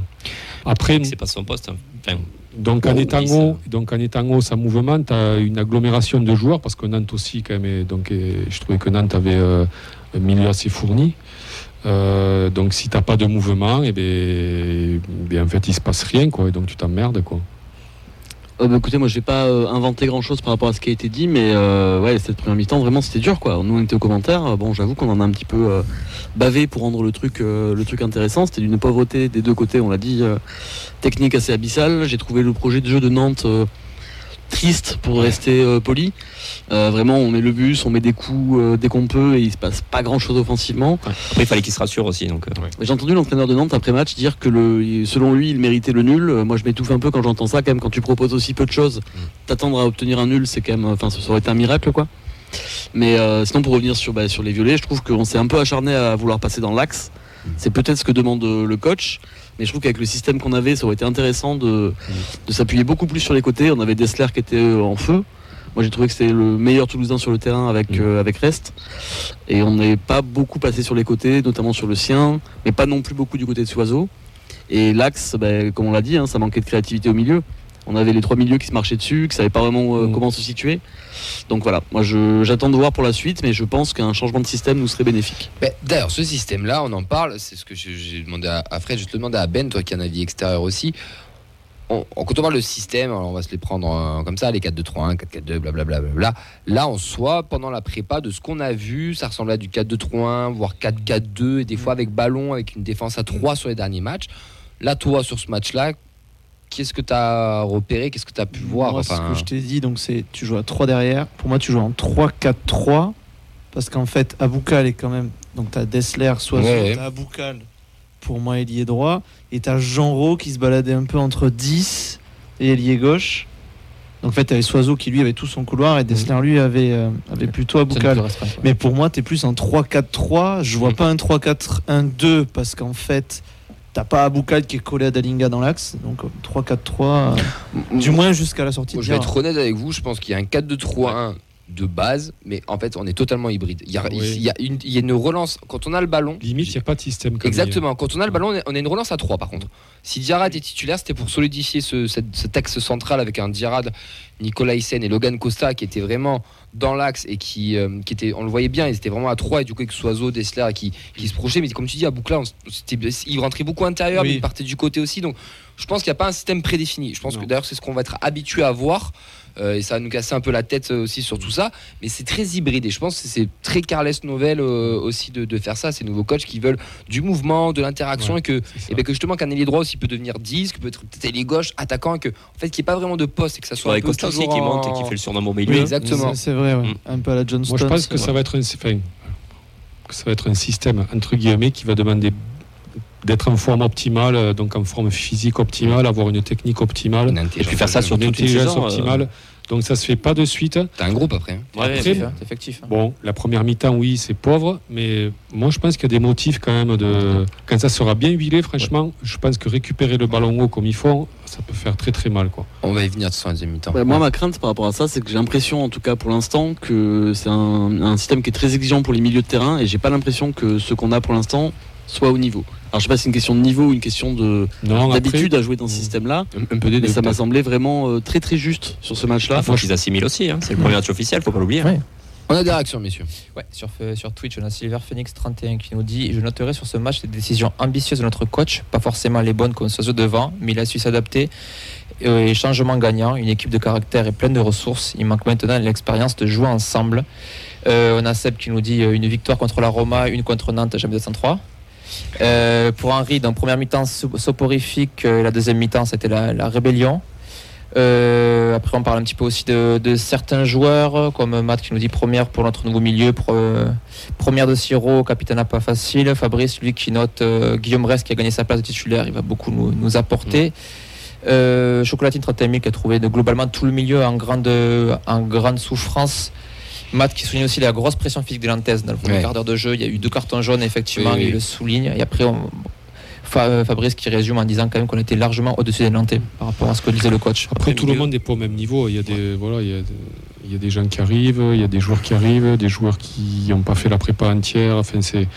Après, C'est pas son poste. hein. Enfin, donc en étant haut, donc en étant haut, ça mouvement, tu as une agglomération de joueurs parce que Nantes aussi, quand même, est- donc est- je trouvais que Nantes avait euh, un milieu assez fourni. Euh, donc si t'as pas de mouvement, et ben, ben, en fait il se passe rien quoi, et donc tu t'emmerdes quoi. Euh, bah, écoutez, moi je vais pas euh, inventer grand chose par rapport à ce qui a été dit, mais euh, ouais, cette première mi-temps vraiment c'était dur quoi. Nous on était aux commentaires, euh, bon j'avoue qu'on en a un petit peu euh, bavé pour rendre le truc, euh, le truc intéressant. C'était d'une pauvreté des deux côtés, on l'a dit, technique assez abyssale. J'ai trouvé le projet de jeu de Nantes triste pour rester euh, poli. Euh, vraiment, on met le bus, on met des coups euh, dès qu'on peut et il se passe pas grand chose offensivement. après, il fallait qu'il se rassure aussi. Donc, J'ai entendu l'entraîneur de Nantes après match dire que le, selon lui, il méritait le nul. Moi, je m'étouffe un peu quand j'entends ça. Quand même, quand tu proposes aussi peu de choses, t'attendre à obtenir un nul, c'est quand même, enfin, ça aurait été un miracle, quoi. Mais sinon, pour revenir sur, bah, sur les violets, je trouve qu'on s'est un peu acharné à vouloir passer dans l'axe. C'est peut-être ce que demande le coach. Mais je trouve qu'avec le système qu'on avait, ça aurait été intéressant de, de s'appuyer beaucoup plus sur les côtés. On avait Dessler qui était euh, en feu. Moi, j'ai trouvé que c'était le meilleur Toulousain sur le terrain avec, euh, avec Rest. Et on n'est pas beaucoup passé sur les côtés, notamment sur le sien, mais pas non plus beaucoup du côté de Soiseau. Et l'axe, ben, comme on l'a dit, hein, ça manquait de créativité au milieu. On avait les trois milieux qui se marchaient dessus, qui ne savaient pas vraiment euh, Mm. comment se situer. Donc voilà, moi j'attends de voir pour la suite, mais je pense qu'un changement de système nous serait bénéfique. Ben, D'ailleurs, ce système-là, on en parle, c'est ce que j'ai- demandé à, à Fred, je te demandais à Ben, toi qui as un avis extérieur aussi. On- on- quand on parle de système, on va se les prendre euh, comme ça, les 4-2-3-1, 4-4-2, blablabla. Bla, là, en soi, pendant la prépa, de ce qu'on a vu, ça ressemblait à du 4-2-3-1, voire 4-4-2, et des fois avec ballon, avec une défense à 3 sur les derniers matchs. Là, toi, sur ce match-là, qu'est-ce que tu as repéré? Qu'est-ce que tu as pu voir? Moi, Enfin, ce que je t'ai dit, donc c'est tu joues à 3 derrière. Pour moi, tu joues en 3-4-3 parce qu'en fait, Aboukal est quand même. Donc, tu as Dessler, Soiseau, Ouais. tu as Aboukal pour moi, ailier droit. Et tu as Jean qui se baladait un peu entre 10 et ailier gauche. Donc, en fait, tu avais Soiseau qui lui avait tout son couloir et Dessler, lui, avait, euh, avait plutôt Aboukal. Mais pour moi, tu es plus en 3-4-3. Je vois Mhm. pas un 3-4-1-2 parce qu'en fait, t'as pas Aboukal qui est collé à Dalinga dans l'axe. Donc, euh, 3-4-3, euh, du moins jusqu'à la sortie Moi, de je vais être honnête avec vous, je pense qu'il y a un 4-2-3-1 de base, mais en fait, on est totalement hybride. Il y a, Oui. il y a une, il y a une relance, quand on a le ballon. Limite, il n'y a pas de système. comme Exactement, quand on a le ballon, on a- une relance à 3 par contre. Si Diarra était titulaire, c'était pour solidifier ce, cet axe central avec un Diarra, Nicolas Hyssen et Logan Costa qui étaient vraiment dans l'axe et qui, euh, qui étaient, on le voyait bien, ils étaient vraiment à 3 et du coup avec Soiseau, Dessler qui, qui se projetaient. Mais comme tu dis, à Boucla, il rentrait beaucoup intérieur, Oui. mais il partait du côté aussi. Donc je pense qu'il n'y a pas un système prédéfini. Je pense Non. que d'ailleurs c'est ce qu'on va être habitué à voir. Euh, et ça va nous casser un peu la tête euh, aussi sur tout ça, mais c'est très hybride et je pense que c'est très Carles Novel euh, aussi de, de faire ça, ces nouveaux coachs qui veulent du mouvement, de l'interaction Ouais, et que et ben que justement qu'un ailier droit aussi peut devenir 10, que peut être peut-être ailier gauche, attaquant, et que en fait qu'il n'y ait pas vraiment de poste et que ça soit soit un peu toujours qui en- monte et qui fait le surnom au Oui, milieu. exactement. C'est c'est vrai, ouais. Mm. un peu à la Johnston. Moi, je pense que ça va être un, enfin, que ça va être un système entre guillemets qui va demander d'être en forme optimale, euh, donc en forme physique optimale, avoir une technique optimale, Une Et puis faire ça sur une toute une intelligence euh, optimale. Donc ça se fait pas de suite. T'as un groupe après. hein. ouais, Après, Effectif, hein, effectif. hein. Bon, la première mi-temps, oui, c'est pauvre, mais moi je pense qu'il y a des motifs quand même de. Quand ça sera bien huilé, franchement, je pense que récupérer le ballon haut comme il faut, ça peut faire très très mal, quoi. On va y venir de toute façon deuxième mi-temps. Ouais, moi, ma crainte par rapport à ça, c'est que j'ai l'impression, en tout cas pour l'instant, que c'est un, un système qui est très exigeant pour les milieux de terrain et j'ai pas l'impression que ce qu'on a pour l'instant soit au niveau. Alors, je sais pas si c'est une question de niveau ou une question de d'habitude à jouer dans ce système-là, un, un peu des mais ça m'a semblé vraiment euh, très très juste sur ce match-là. Il faut qu'ils assimilent aussi. hein. C'est le premier match officiel, faut pas l'oublier. Ouais. On a des réactions, messieurs. Ouais, sur, euh, sur Twitch, on a Silver Phoenix 31 qui nous dit Je noterai sur ce match des décisions ambitieuses de notre coach, pas forcément les bonnes comme Soso devant, mais il a su s'adapter. Euh, Et changement gagnant, une équipe de caractère et pleine de ressources. Il manque maintenant l'expérience de jouer ensemble. Euh, on a Seb qui nous dit une victoire contre la Roma, une contre Nantes, jamais 203. Euh, pour Henri, dans première mi-temps so- soporifique, euh, la deuxième mi-temps c'était la, la rébellion. Euh, après, on parle un petit peu aussi de, de certains joueurs, comme Matt qui nous dit première pour notre nouveau milieu, euh, première de Siro, capitaine à pas facile. Fabrice, lui, qui note Guillaume Rest qui a gagné sa place de titulaire, il va beaucoup nous, nous apporter. Euh, Chocolatine 31 000 qui a trouvé de, globalement tout le milieu en grande, en grande souffrance. Matt qui souligne aussi la grosse pression physique des Lantaises dans le premier Ouais. quart d'heure de jeu. Il y a eu deux cartons jaunes, effectivement, Oui, oui. il le souligne. Et après, on- Fa- Fabrice qui résume en disant quand même qu'on était largement au-dessus des Nantais par rapport à ce que disait le coach. Après, tout le monde n'est pas au même niveau. Il y a des, voilà, il y a, des- il y a des gens qui arrivent, il y a des joueurs qui arrivent, des joueurs qui n'ont pas fait la prépa entière. Enfin, c'est,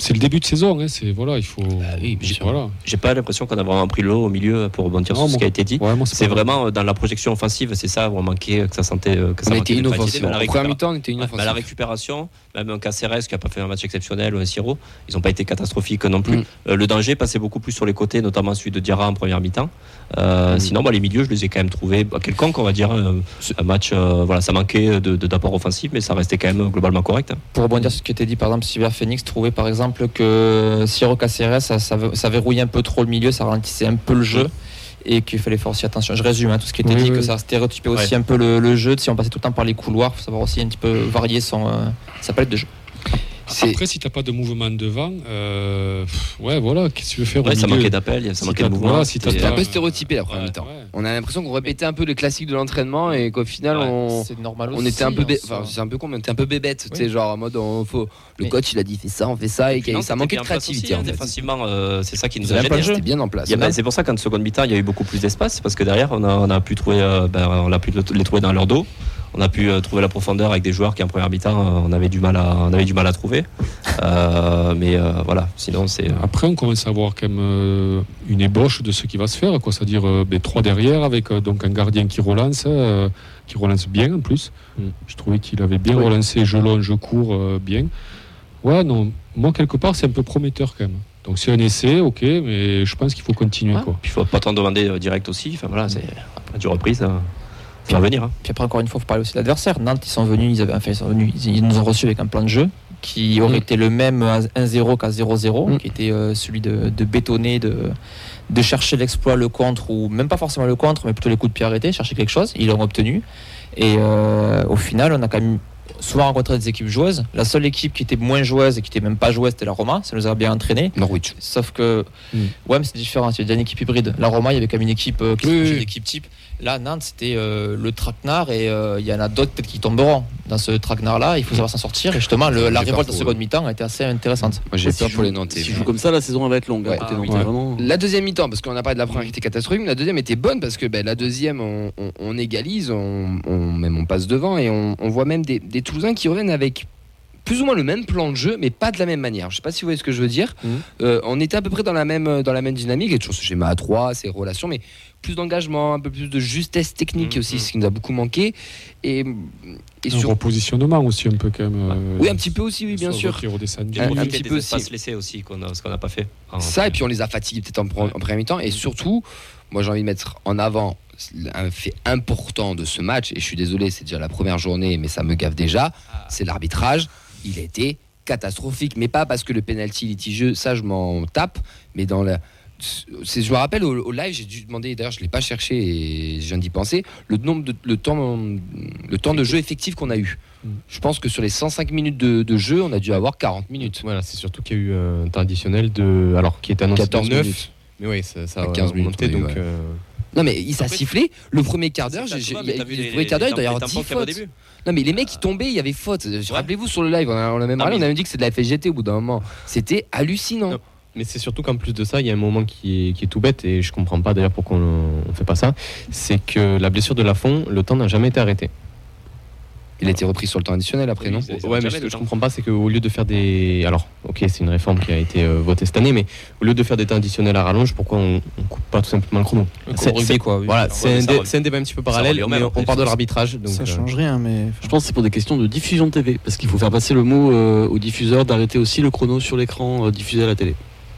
c'est le début de saison. Hein, c'est voilà, il faut. Bah oui, voilà. J'ai pas l'impression qu'on a vraiment pris l'eau au milieu pour rebondir Non, sur ce qui a été dit. Ouais, C'est vraiment euh, dans la projection offensive, c'est ça où on manquait, que ça sentait. euh, Que ça On était inoffensif. En la mi-temps, on était mais à la inoffensif. récupération, même un Caceres qui a pas fait un match exceptionnel ou un Siro, ils n'ont pas été catastrophiques non plus. Mm. Euh, le danger passait beaucoup plus sur les côtés, notamment celui de Diarra en première mi-temps. Euh, Mm. Sinon, bah, les milieux, je les ai quand même trouvés bah, quelconques, on va dire. euh, un match, euh, voilà, ça manquait de, d'apport offensif, mais ça restait quand même globalement correct. hein. Pour rebondir sur ce qui était dit, par exemple, Silver Phoenix trouvait par exemple que Siro Caceres, ça, ça, ça verrouillait un peu trop le milieu, ça ralentissait un peu le jeu. Et qu'il fallait faire aussi attention. Je résume hein, tout ce qui était Oui, dit, oui. que ça stéréotypait aussi un peu le, le jeu. Si on passait tout le temps par les couloirs, il faut savoir aussi un petit peu varier son, euh, sa palette de jeu. Après, si t'as pas de mouvement devant, euh, ouais, voilà, qu'est-ce que tu veux faire Ouais, au ça milieu manquait d'appel, ça Si manquait de mouvement. voilà, si c'était- t'as C'était un peu stéréotypé la première Ouais, mi-temps. ouais. On a l'impression qu'on répétait un peu le classique de l'entraînement et qu'au final, Ouais. on, C'est normal on aussi, était un peu, hein, enfin, c'est un peu con, mais on était un peu bébête, tu sais, Oui. genre en mode, on, faut, le Mais- coach il a dit fais ça, on fait ça, et, ça manquait de créativité hein. Défensivement, euh, c'est ça qui nous a gêné. C'était bien en place. Ben, c'est pour ça qu'en seconde mi-temps, il y a eu beaucoup plus d'espace parce que derrière, on a, on a pu trouver, euh, ben, on a pu le- les trouver dans leur dos. On a pu euh, trouver la profondeur avec des joueurs qui en première mi-temps, euh, on avait du mal à, on avait du mal à trouver. Euh, mais euh, voilà, sinon c'est. Après, on commence à avoir quand même euh, une ébauche de ce qui va se faire, quoi. C'est-à-dire euh, ben, trois derrière avec euh, donc un gardien qui relance, euh, qui relance bien en plus. Mm. Je trouvais qu'il avait bien Oui. relancé, je longe, je cours euh, bien. Ouais, non, moi quelque part c'est un peu prometteur quand même. Donc c'est un essai, ok, mais je pense qu'il faut continuer, Ouais. quoi. Puis il faut pas t'en demander euh, direct aussi. Enfin voilà, c'est après du reprise, ça, va venir. hein. Puis après, encore une fois, il faut parler aussi de l'adversaire. Nantes, ils sont venus, ils, avaient, enfin, ils, sont venus ils, ils nous ont reçus avec un plan de jeu qui aurait Mm. été le même à 1-0 qu'à 0-0, Mm. qui était euh, celui de, de bétonner, de, de chercher l'exploit, le contre, ou même pas forcément le contre, mais plutôt les coups de pied arrêtés, chercher quelque chose. Ils l'ont obtenu. Et euh, au final, on a quand même souvent rencontré des équipes joueuses. La seule équipe qui était moins joueuse et qui était même pas joueuse, c'était la Roma. Ça nous a bien entraîné. Norwich. Sauf que, Mm. ouais, mais c'est différent. Il y a une équipe hybride. La Roma, il y avait quand même une équipe euh, qui Oui, oui. d'équipe type. Là, Nantes, c'était euh, le traquenard et euh, il y en a d'autres peut-être qui tomberont dans ce traquenard-là. Il faut savoir s'en sortir. Et justement, le- la révolte pour seconde mi-temps a été assez intéressante. Moi j'ai peur si pour les Nantais. Si je joue comme ça, la saison elle va être longue. Ouais. côté Ah, Nantes, oui. vraiment. La deuxième mi-temps, parce qu'on a parlé de la première qui était catastrophique, mais la deuxième était bonne parce que ben, la deuxième, on, on- on égalise, on, on- même on passe devant et on, on voit même des, des Toulousains qui reviennent avec plus ou moins le même plan de jeu, mais pas de la même manière. Je sais pas si vous voyez ce que je veux dire. Mhm. Euh, on était à peu près dans la même, dans la même dynamique, et toujours ce schéma à 3, ces relations, mais plus d'engagement, un peu plus de justesse technique Mhm. aussi, ce qui nous a beaucoup manqué. Et, et Un sur. repositionnement aussi un peu quand même. euh, Oui, un petit peu aussi, oui, bien sûr. Qui redescend Un- un Profiter petit peu aussi. laissés aussi, qu'on a, ce qu'on n'a pas fait. Ça, et puis on les a fatigués peut-être en, pre- en première mi-temps. Et surtout, moi j'ai envie de mettre en avant un fait important de ce match, et je suis désolé, c'est déjà la première journée, mais ça me gave déjà, c'est l'arbitrage. Il a été catastrophique, mais pas parce que le penalty litigieux, ça je m'en tape, mais dans la. Je me rappelle au, au live, j'ai dû demander, d'ailleurs je ne l'ai pas cherché et je viens d'y penser, le, nombre de, le, temps, le temps de jeu effectif qu'on a eu. Mm. Je pense que sur les 105 minutes de, de jeu, on a dû avoir 40 minutes. Voilà, c'est surtout qu'il y a eu un temps additionnel de. Alors, qui est annoncé 14 de 9. minutes. Mais oui, ça, ça a 15 minutes, oui, donc. ouais. euh, Non mais il s'est sifflé le premier quart d'heure. C'est Le premier quart d'heure, il doit y avoir tampons 10 qu'il y avait au fautes. début. Non mais les mecs qui tombaient, il y avait faute. Rappelez-vous sur le live, on, a- on a même Non, parlé, on a même dit que c'était de la FGT au bout d'un moment. C'était hallucinant. Non. Mais c'est surtout qu'en plus de ça, il y a un moment qui est, qui est tout bête, et je comprends pas d'ailleurs pourquoi on ne fait pas ça, c'est que la blessure de Lafont, le temps n'a jamais été arrêté. Il a été repris sur le temps additionnel après, Oui, non ça Ouais, mais ce que je comprends pas, c'est qu'au lieu de faire des. Alors, ok, c'est une réforme qui a été euh, votée cette année, mais au lieu de faire des temps additionnels à rallonge, pourquoi on, on coupe pas tout simplement le chrono? C'est- quoi. oui. Voilà, c'est un, dé- débat un petit peu parallèle, mais même, on après, part de l'arbitrage. ça euh, change rien, mais. Je pense que c'est pour des questions de diffusion TV, parce qu'il faut faire passer le mot euh, au diffuseur d'arrêter aussi le chrono sur l'écran euh, diffusé à la télé.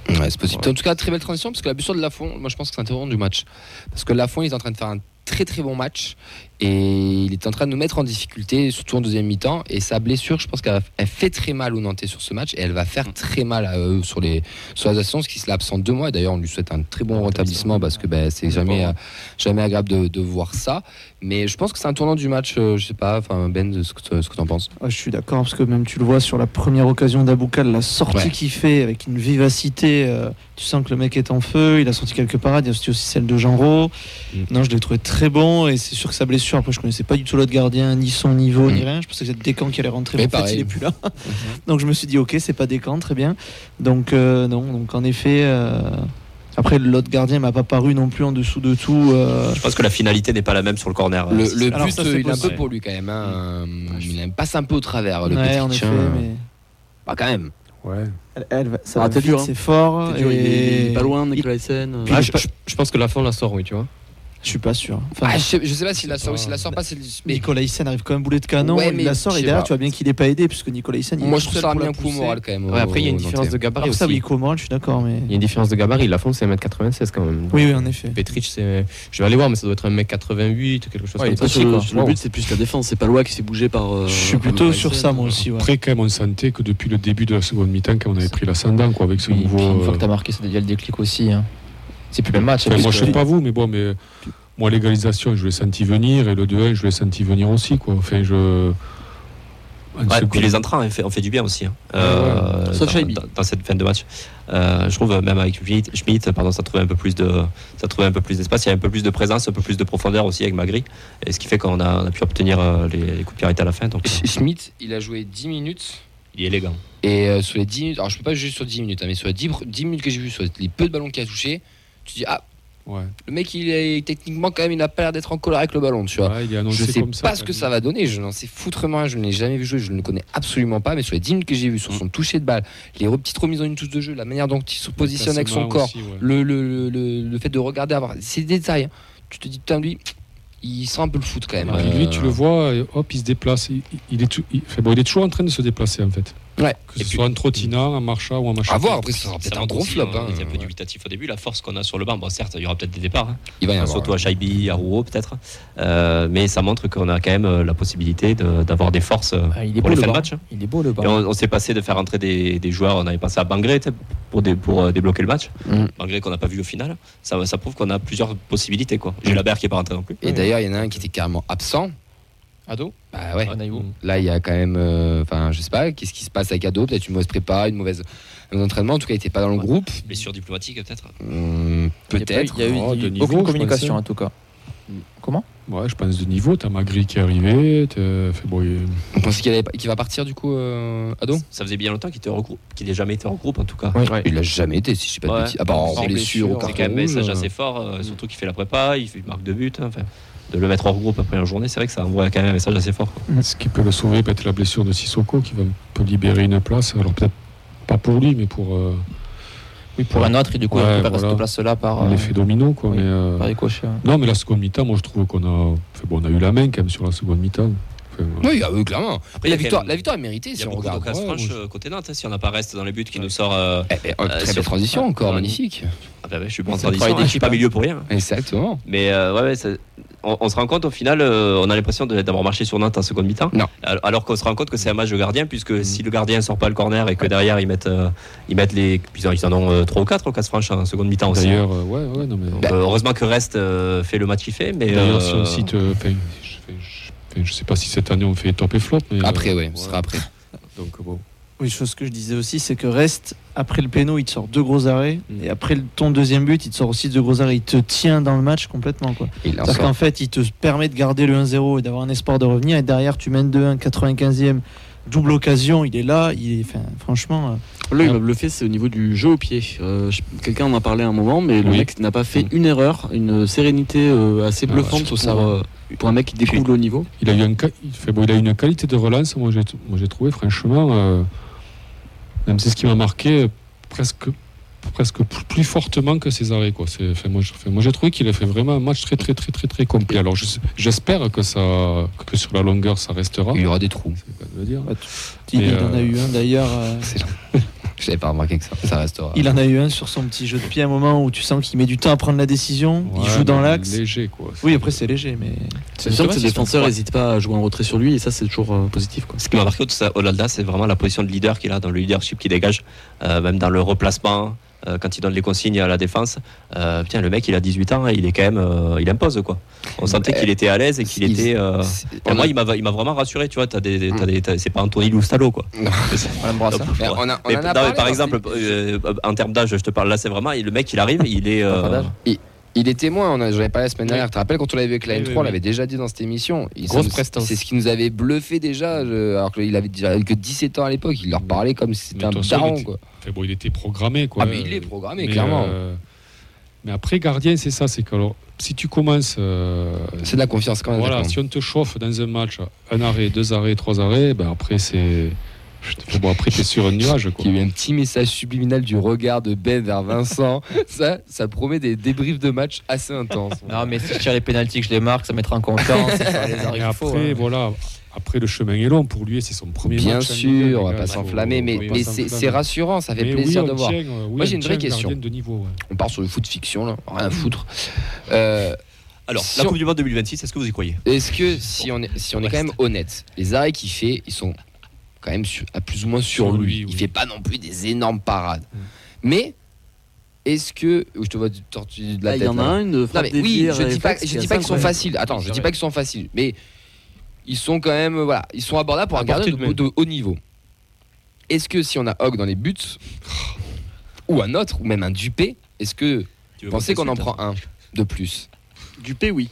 Ouais, c'est possible. En tout cas, très belle transition parce que la blessure de Lafont, moi je pense que c'est un du match. Parce que Lafont, il est en train de faire un très très bon match et il est en train de nous mettre en difficulté, surtout en deuxième mi-temps. Et sa blessure, je pense qu'elle elle fait très mal au Nantais sur ce match et elle va faire très mal à eux sur les sur les ce qui se l'a absent deux mois. Et D'ailleurs, on lui souhaite un très bon rétablissement parce que ben, c'est jamais euh, jamais agréable de, de voir ça. Mais je pense que c'est un tournant du match. euh, je sais pas, enfin Ben, ce que tu- ce que t'en penses. Ah, je suis d'accord parce que même tu le vois sur la première occasion d'Aboukal, la sortie Ouais. qu'il fait avec une vivacité, euh, tu sens que le mec est en feu. Il a sorti quelques parades. Il y a aussi aussi celle de Jean Rau. Mm. Non, je l'ai trouvé très bon et c'est sûr que sa blessure. Après, je connaissais pas du tout l'autre gardien, ni son niveau, ni Mm. rien. Je pensais que c'était Descamps qui allait rentrer. Mais Mais en fait, pareil. il est plus là. donc je me suis dit, ok, c'est pas Descamps, très bien. Donc euh, non, donc en effet. euh, Après, l'autre gardien m'a pas paru non plus en dessous de tout. euh, Je pense que la finalité n'est pas la même sur le corner. Le, Euh, le Alors but, ça, il un peu pour lui quand même. hein. Il passe un peu au travers. Le ouais, petit en effet, chien. mais Bah, quand même. Ouais. elle, elle va- ça Ah, va dur, hein. c'est fort. Dur, il, est, il est et- pas loin, Nicolas Hyssen. euh. Ah, je, je- je pense que la fin la sort, oui, tu vois. Je suis pas sûr. Enfin, Ah, je, sais, je sais pas s'il la sort ou pas- s'il la sort pas. c'est le- mais Nicolas Hyssen arrive comme un boulet de canon, Ouais, il la sort et derrière pas. tu vois bien qu'il est pas aidé puisque Nicolas Hyssen il est moi, je trouve ça a mis un coup moral quand même. Ouais, après, il y a une différence de gabarit Alors ça oui, aussi. coup moral, je suis d'accord mais Il y a une différence de gabarit. La fond, c'est 1m96 quand même. oui oui en effet. Petric, c'est. Je vais aller voir, mais ça doit être 1m88, quelque chose Ouais, comme ça. Le, but, c'est plus la défense. C'est pas Loa qui se fait bouger par. euh, je suis plutôt sur ça moi aussi. Après, quand même, on sentait que depuis le début de la seconde mi-temps, quand on avait pris l'ascendant, quoi, avec ce nouveau. une fois euh, que t'as marqué, ça devient le déclic aussi. C'est plus le même match. Enfin, moi, je que- sais pas vous, mais bon, mais moi, l'égalisation, je l'ai senti venir, et le 2-1, je l'ai senti venir aussi, quoi. Enfin, je. Ouais, puis les entrants ont fait, du bien aussi. hein. Euh, Sauf dans, Shaibi. dans- dans cette fin de match. Euh, je trouve même avec Schmitt, Schmitt, pardon, ça trouvait un peu plus de, ça trouvait un peu plus d'espace. Il y a un peu plus de présence, un peu plus de profondeur aussi avec Magri. Et ce qui fait qu'on a, on a pu obtenir euh, les, les coups de pied à la fin. Donc, euh, Sch- Schmitt, il a joué 10 minutes. il est élégant. Et euh, sur les 10 minutes, alors je peux pas juger sur 10 minutes, hein, mais sur les 10, pr- 10 minutes que j'ai vu, sur les peu de ballons qu'il a touché, tu dis, ah, Ouais. le mec, il est techniquement quand même, il a pas l'air d'être en colère avec le ballon, tu vois. Ouais, il est Je sais comme ça, pas ce que ça va donner, je n'en sais foutrement rien, je ne l'ai jamais vu jouer, je ne le connais absolument pas, mais sur les 10 minutes que j'ai vu, sur son toucher de balle, les petites remises en une touche de jeu, la manière dont il se positionne avec son corps, aussi, ouais. le, le, le, le fait de regarder avoir ces détails, hein. tu te dis, putain, lui, il sent un peu le foot quand même. Lui, tu le vois, hop, il se déplace. Il, il est, tout- il, enfin, bon, il est toujours en train de se déplacer, en fait. Ouais. Que Et ce puis- soit en trottinant, en marchant ou en machin. À voir, après, ça sera peut-être un gros flop. Hein. était un peu dubitatif au début. La force qu'on a sur le banc, bon, certes, il y aura peut-être des départs. hein. Il va y avoir. surtout à Shaibi, à Rouault peut-être. Euh, mais ça montre qu'on a quand même euh, la possibilité de- d'avoir des forces euh, Ah, il est pour beau les le fins de match. hein. Il est beau le Et banc. on, on s'est passé de faire entrer des, des joueurs, on avait passé à Bangré pour, dé- pour euh, débloquer le match. Mm. Bangré qu'on n'a pas vu au final. Ça, ça prouve qu'on a plusieurs possibilités. quoi. J'ai la qui est pas rentré non plus. Et d'ailleurs, il y en a un qui était carrément absent. Ado Bah ouais. Anaïwo. Là, il y a quand même. euh, Enfin, je sais pas, qu'est-ce qui se passe avec Ado? Peut-être une mauvaise prépa, une mauvaise. Un entraînement. En tout cas, il était pas dans le Ouais. groupe. Blessure diplomatique peut-être? Hum, Peut-être. Il y a eu, il y a eu Oh, de niveau, aucune je communication en tout cas. Comment? Ouais, je pense de niveau. T'as Magri qui est arrivé. t'as- fait, bon, il- On pense qu'il va partir du coup, euh, Ado? Ça faisait bien longtemps qu'il était hors groupe, qu'il n'ait jamais été hors groupe en tout cas. Ouais. Il a jamais été, si je sais pas de Ouais. bêtises. À part en blessure, au C'est quand même un message assez fort, euh, surtout qu'il fait la prépa, il, fait, il marque deux buts. hein, enfin, de le mettre hors groupe après une journée, c'est vrai que ça envoie quand même un message assez fort. quoi. Ce qui peut le sauver, peut-être la blessure de Sissoko, qui va peut libérer une place. Alors peut-être pas pour lui, mais pour euh, Oui, pour un autre, et du coup, Ouais, il récupère voilà. cette place-là par, euh, l'effet domino. Quoi, oui. mais, euh, par ouais. Non, mais la seconde mi-temps, moi je trouve qu'on a, bon, on a eu la main quand même sur la seconde mi-temps. Oui, ah oui, clairement. Après, la, victoire, même- la victoire est méritée Il y si a on beaucoup regarde. d'occasions ouais, franches moi, euh, côté Nantes. hein, si on n'a pas reste dans les buts qui nous sort. euh, Eh, eh, oh, Euh, très belle transition encore, Ouais. magnifique. ah bah ouais, je suis pas en transition, hein, je suis pas milieu pour rien. Exactement. Mais euh, ouais, ouais, ça- on, on se rend compte au final, euh, on a l'impression d'avoir marché sur Nantes en seconde mi-temps. Non. Alors, qu'on se rend compte que c'est un match de gardien, puisque si le gardien sort pas le corner et que derrière ils mettent, euh, ils mettent les. Puis ils en ont 3 ou 4 au casse franche en seconde mi-temps aussi. D'ailleurs, ouais, ouais, non, mais. Donc, heureusement que Reste fait le match qu'il fait. Mais D'ailleurs, si on cite. Enfin, je, je sais pas si cette année on fait top et flop. Mais, Après, euh, ouais, ce sera après. Donc bon. Oui, chose que je disais aussi, c'est que reste après le péno, il te sort deux gros arrêts Mm. et après ton deuxième but, il te sort aussi deux gros arrêts. Il te tient dans le match complètement quoi. Il en C'est-à-dire sort. qu'en fait, il te permet de garder le 1-0 et d'avoir un espoir de revenir. Et derrière, tu mènes 2-1, 95e, double occasion. Il est là. Il est, enfin, franchement, euh, Là, il m'a bluffé, c'est au niveau du jeu au pied. Euh, Quelqu'un en a parlé à un moment, mais le Oui. mec n'a pas fait une erreur, une sérénité euh, assez Ah, bluffante pour, ça- euh, pour un mec qui découle au niveau. Il a eu un, il fait, bon, il a eu une qualité de relance. Moi, j'ai, moi, j'ai trouvé franchement, euh, même c'est ce qui m'a marqué, euh, presque, presque plus fortement que ses arrêts. Quoi. C'est, enfin, moi, je- enfin, moi, j'ai trouvé qu'il a fait vraiment un match très, très, très, très, très complet. Alors, j'espère que ça, que sur la longueur, ça restera. Il y aura des trous. C'est pas de le dire. il, il en a euh, eu un d'ailleurs. euh, C'est Je savais pas remarqué que ça, ça restera. Il en a eu un sur son petit jeu de pied à un moment où tu sens qu'il met du temps à prendre la décision. il Ouais, joue dans l'axe. Léger, quoi. Oui, après c'est léger, mais C'est sûr que ses défenseurs n'hésitent pas à jouer en retrait sur lui et ça c'est toujours euh, positif. Quoi. Ce qui m'a marqué au-delà de ça, c'est vraiment la position de leader qu'il a dans le leadership qu'il dégage, euh, même dans le replacement, euh, quand il donne les consignes à la défense. Euh, putain, le mec, il a 18 ans et il est quand même, euh, il impose quoi. On sentait qu'il était à l'aise et qu'il il- était. euh, moi, a- il m'a, il m'a vraiment rassuré. Tu vois, t'as des, t'as Mm. des- t'as- c'est pas Anthony Loustalo quoi. Hein. Par dans exemple, euh, en termes d'âge, je te parle là, c'est vraiment le mec, il arrive, il est. Il est témoin, j'en avais parlé la semaine dernière. Tu te rappelles quand on l'avait vu avec la Oui, N3, oui, on l'avait déjà dit dans cette émission. Il- Grosse ça nous- prestance. C'est ce qui nous avait bluffé déjà, je- alors qu'il avait déjà que 17 ans à l'époque. Il leur parlait comme si c'était un daron. il était- Quoi. Bon, il était programmé, quoi. Ah, mais il est programmé, Mais, clairement. euh, mais après, gardien, c'est ça. C'est que alors, si tu commences. euh, C'est de la confiance quand même. voilà, si on te chauffe dans un match, un arrêt, deux arrêts, trois arrêts, ben après, c'est. Bon, après, t'es sur un nuage, quoi. Il y a eu un petit message subliminal du regard de Ben vers Vincent. ça, ça promet des débriefs de match assez intenses. Non, mais si je tire les pénalties, que je les marque, ça mettra en confiance. et ça les Et arrive après, hein. voilà. Après, le chemin est long pour lui, c'est son premier Bien match. en Ligue un, les sûr, on va pas s'enflammer, mais, c'est rassurant, ça fait Mais plaisir oui, de voir. tient, oui, Moi, j'ai on une vraie question. gardien de niveau, ouais. On part sur le foot fiction, là, rien à foutre. Euh, Alors, Si la on- Coupe du Monde 2026, est-ce que vous y croyez? Est-ce que si on est, si on est quand même honnête, les arrêts qu'il fait, ils sont quand même sur- à plus ou moins sur, Sur lui. lui, Il oui. fait pas non plus des énormes parades. Mais est-ce que je te vois du tortu de la Ah, il tête y en a là. un, une Non, frappe mais oui, je dis pas, je dis pas qu'ils sont faciles. Attends, je dis pas qu'ils sont faciles, mais ils sont quand même voilà, ils sont abordables pour un gardien de, haut niveau. Est-ce que si on a Hogg dans les buts ou un autre ou même un Dupé, est-ce que Tu pensez qu'on en prend un de plus? Dupé, oui.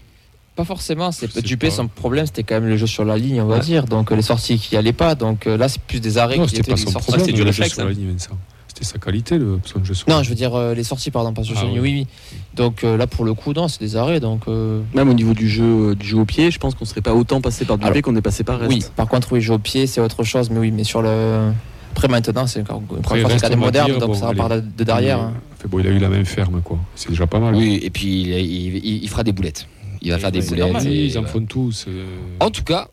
Pas forcément, c'est Dupé, son problème c'était quand même le jeu sur la ligne, on va dire. Donc euh, les sorties qui allaient pas. Donc euh, là, c'est plus des arrêts Non, qui c'était étaient pas son sorties. problème. c'était du réflexe, sur la hein. C'était sa qualité, le son jeu sur Non, je veux dire euh, les sorties, pardon, pas sur Ah la ligne. oui. Oui, oui. Donc euh, là, pour le coup, non, c'est des arrêts. Donc euh, Même au niveau du jeu, euh, du jeu au pied, je pense qu'on serait pas autant passé par Dupé qu'on est passé par Rest. oui. Par contre, oui, jeu au pied, c'est autre chose. Mais oui, mais sur le après maintenant, c'est encore une fois, cadre on va moderne, dire, donc bon, ça allez. repart de, de derrière. Mais, hein. fait, bon, il a eu la même ferme, quoi. C'est déjà pas mal. Oui, et puis il, il- il- il fera des boulettes. Il va faire des boulettes. normal, et- ils en font tous. euh, En tout cas,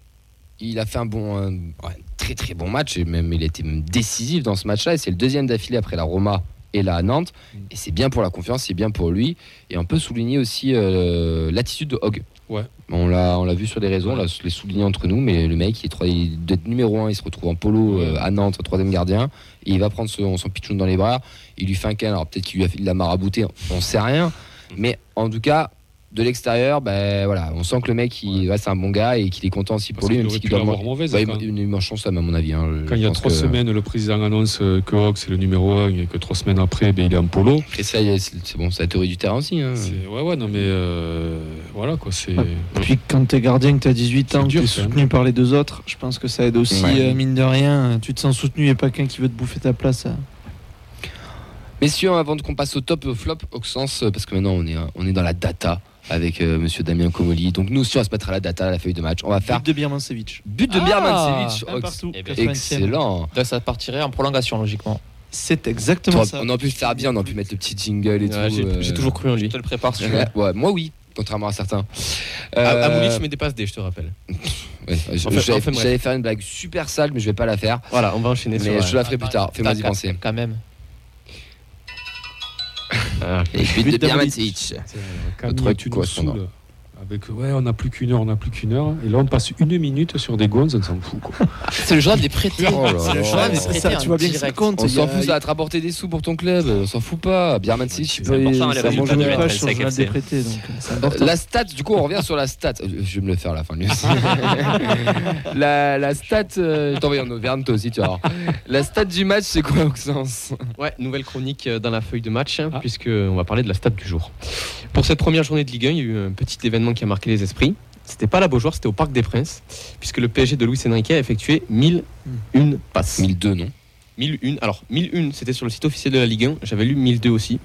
il a fait un bon, un, ouais, très très bon match et même il a été même décisif dans ce match-là. Et c'est le deuxième d'affilée après la Roma et la Nantes. Mm. Et c'est bien pour la confiance, c'est bien pour lui. Et on peut souligner aussi euh, l'attitude de Hogg. Ouais. On l'a, on l'a vu sur les réseaux, on l'a les souligné entre nous, mais le mec, il est, trois- il doit être numéro 1, il se retrouve en polo euh, à Nantes, troisième gardien, et il va prendre son, son pitchoun dans les bras, il lui fait un câlin, alors peut-être qu'il lui a fait de la marabouté, on sait rien, mais en tout cas, de l'extérieur, ben voilà, on sent que le mec, il, ouais, c'est un bon gars et qu'il est content aussi parce pour lui, même aurait si pu il doit l'avoir man- mauvaise. Quand, il, il chance, à mon avis. hein, quand il y a trois que- semaines, le président annonce que Rock c'est le numéro 1 et que trois semaines après, ben, il est en polo. Et ça, c'est bon, c'est la théorie du terrain aussi. hein. Ouais, ouais, non, mais euh, voilà, quoi. C'est. Puis quand t'es gardien, que t'as 18 ans, quand même. soutenu par les deux autres, je pense que ça aide aussi, Ouais. euh, mine de rien. Tu te sens soutenu et pas quelqu'un qui veut te bouffer ta place. euh. Messieurs, avant qu'on passe au top au flop, Auxence, euh, parce que maintenant on est, on est dans la data avec euh, monsieur Damien Comoli. Donc nous aussi, on va se mettre à la data, à la feuille de match. On va faire But de Birmancevic. but de Ah, Birmancevic. Partout. Eh ben, 80e. Excellent. Donc ça partirait en prolongation, logiquement. C'est exactement On ça. aurait pu le faire bien, on aurait pu mettre le petit jingle et Ouais, tout. J'ai euh, j'ai toujours cru en Je lui. te le prépare veux. Ouais, ouais, moi oui, contrairement à certains. À, à Euh, Moulich, je mets des passes D, je te rappelle. ouais, je- J'allais enfin, faire une blague super sale, mais je vais pas la faire. Voilà, on va enchaîner sur. Mais euh, je la ferai plus tard. Fais-moi y penser. Quand même. Ah, Et but de tu nous correspondant. Avec, ouais, on n'a plus qu'une heure, on n'a plus qu'une heure. Et là, on passe une minute sur des gonzes, on s'en fout. C'est le journal des prêtés. Oh c'est le journal des en tu vois bien que ça direct. compte. On s'en fout, ça va te rapporter des sous pour ton club. On s'en fout pas. Birmancevic, tu C'est peux Ça résultats mange de une la page SNCF, sur le journal c'est- des prêtés. donc, euh, Euh. La stat, du coup, on revient sur la stat. Euh, Je vais me le faire à la fin. lui aussi. la, la stat, euh, je t'envoie en Auvergne, toi aussi, tu vas voir. La stat du match, c'est quoi, Auxence Ouais, nouvelle chronique euh, dans la feuille de match, hein, Ah. puisque on va parler de la stat du jour. Pour cette première journée de Ligue 1, il y a eu un petit événement qui a marqué les esprits. C'était pas la Beaujoire, c'était au Parc des Princes, puisque le PSG de Luis Enrique a effectué 1001 passes. 1002, non 1001. Alors, 1001, c'était sur le site officiel de la Ligue 1. J'avais lu 1002 aussi.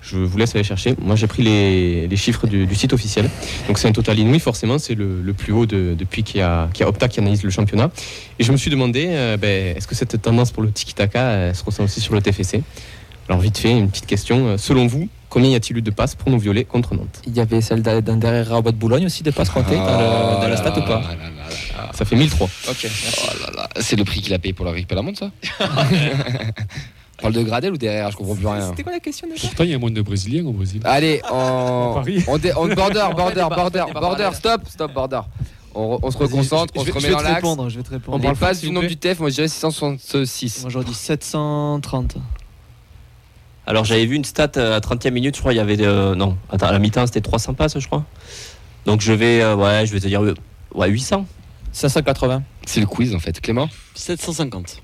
Je vous laisse aller chercher. Moi, j'ai pris les, les chiffres du, du site officiel. Donc, c'est un total inouï, forcément. C'est le, le plus haut de- depuis qu'il y, a, qu'il y a Opta qui analyse le championnat. Et je me suis demandé, euh, ben, est-ce que cette tendance pour le tiki-taka euh, se ressent aussi sur le TFC Alors, vite fait, une petite question. Euh, Selon vous, combien y a-t-il eu de passes pour nos violets contre Nantes? Il y avait celle d'un derrière Rabat de Boulogne aussi de passe comptées dans, le- dans la stat ou pas Ah. Ça fait 1003. Ok. Oh. C'est le prix qu'il a payé pour la récupérer la montre, ça On parle de Gradel ou derrière Je comprends plus rien. C'était quoi la question déjà? Pourtant, il y a moins de Brésiliens au Brésil. Allez, on, on, dé- on border, border, border, border, stop, stop, border. On, re- on se reconcentre, je- on se vais- je remet vais dans te l'axe. répondre, Je vais te répondre. On parle passe s'il du nombre du TEF, moi je dirais 666. Moi j'aurais dit 730. Alors j'avais vu une stat euh, à 30e minute, je crois, il y avait. euh, non, attends, à la mi-temps c'était 300 passes, je crois. Donc je vais, euh, ouais, je vais te dire, euh, ouais, 800. 580. C'est le quiz en fait. Clément? 750.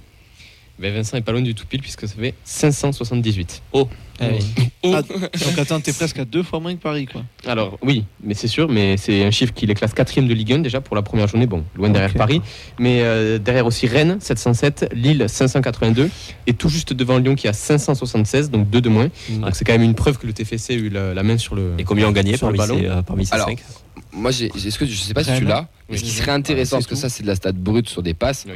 Ben, Vincent est pas loin du tout pile puisque ça fait 578. Eh oui. Ah, donc attends, t'es presque à deux fois moins que Paris quoi. Alors oui, mais c'est sûr, mais c'est un chiffre qui les classe quatrième de Ligue 1 déjà pour la première journée, bon, loin derrière. Paris, mais euh, derrière aussi Rennes 707, Lille 582 et tout juste devant Lyon qui a 576, donc deux de moins. Donc c'est quand même une preuve que le TFC a eu la, la main sur le. Et combien ont gagné Sur le parmi ballon ces, euh, parmi ces Alors, cinq Moi, j'ai, j'ai- est-ce que je sais pas si tu l'as, mais ce qui serait intéressant, Ah, parce c'est que ça c'est de la stat brute sur des passes. Oui.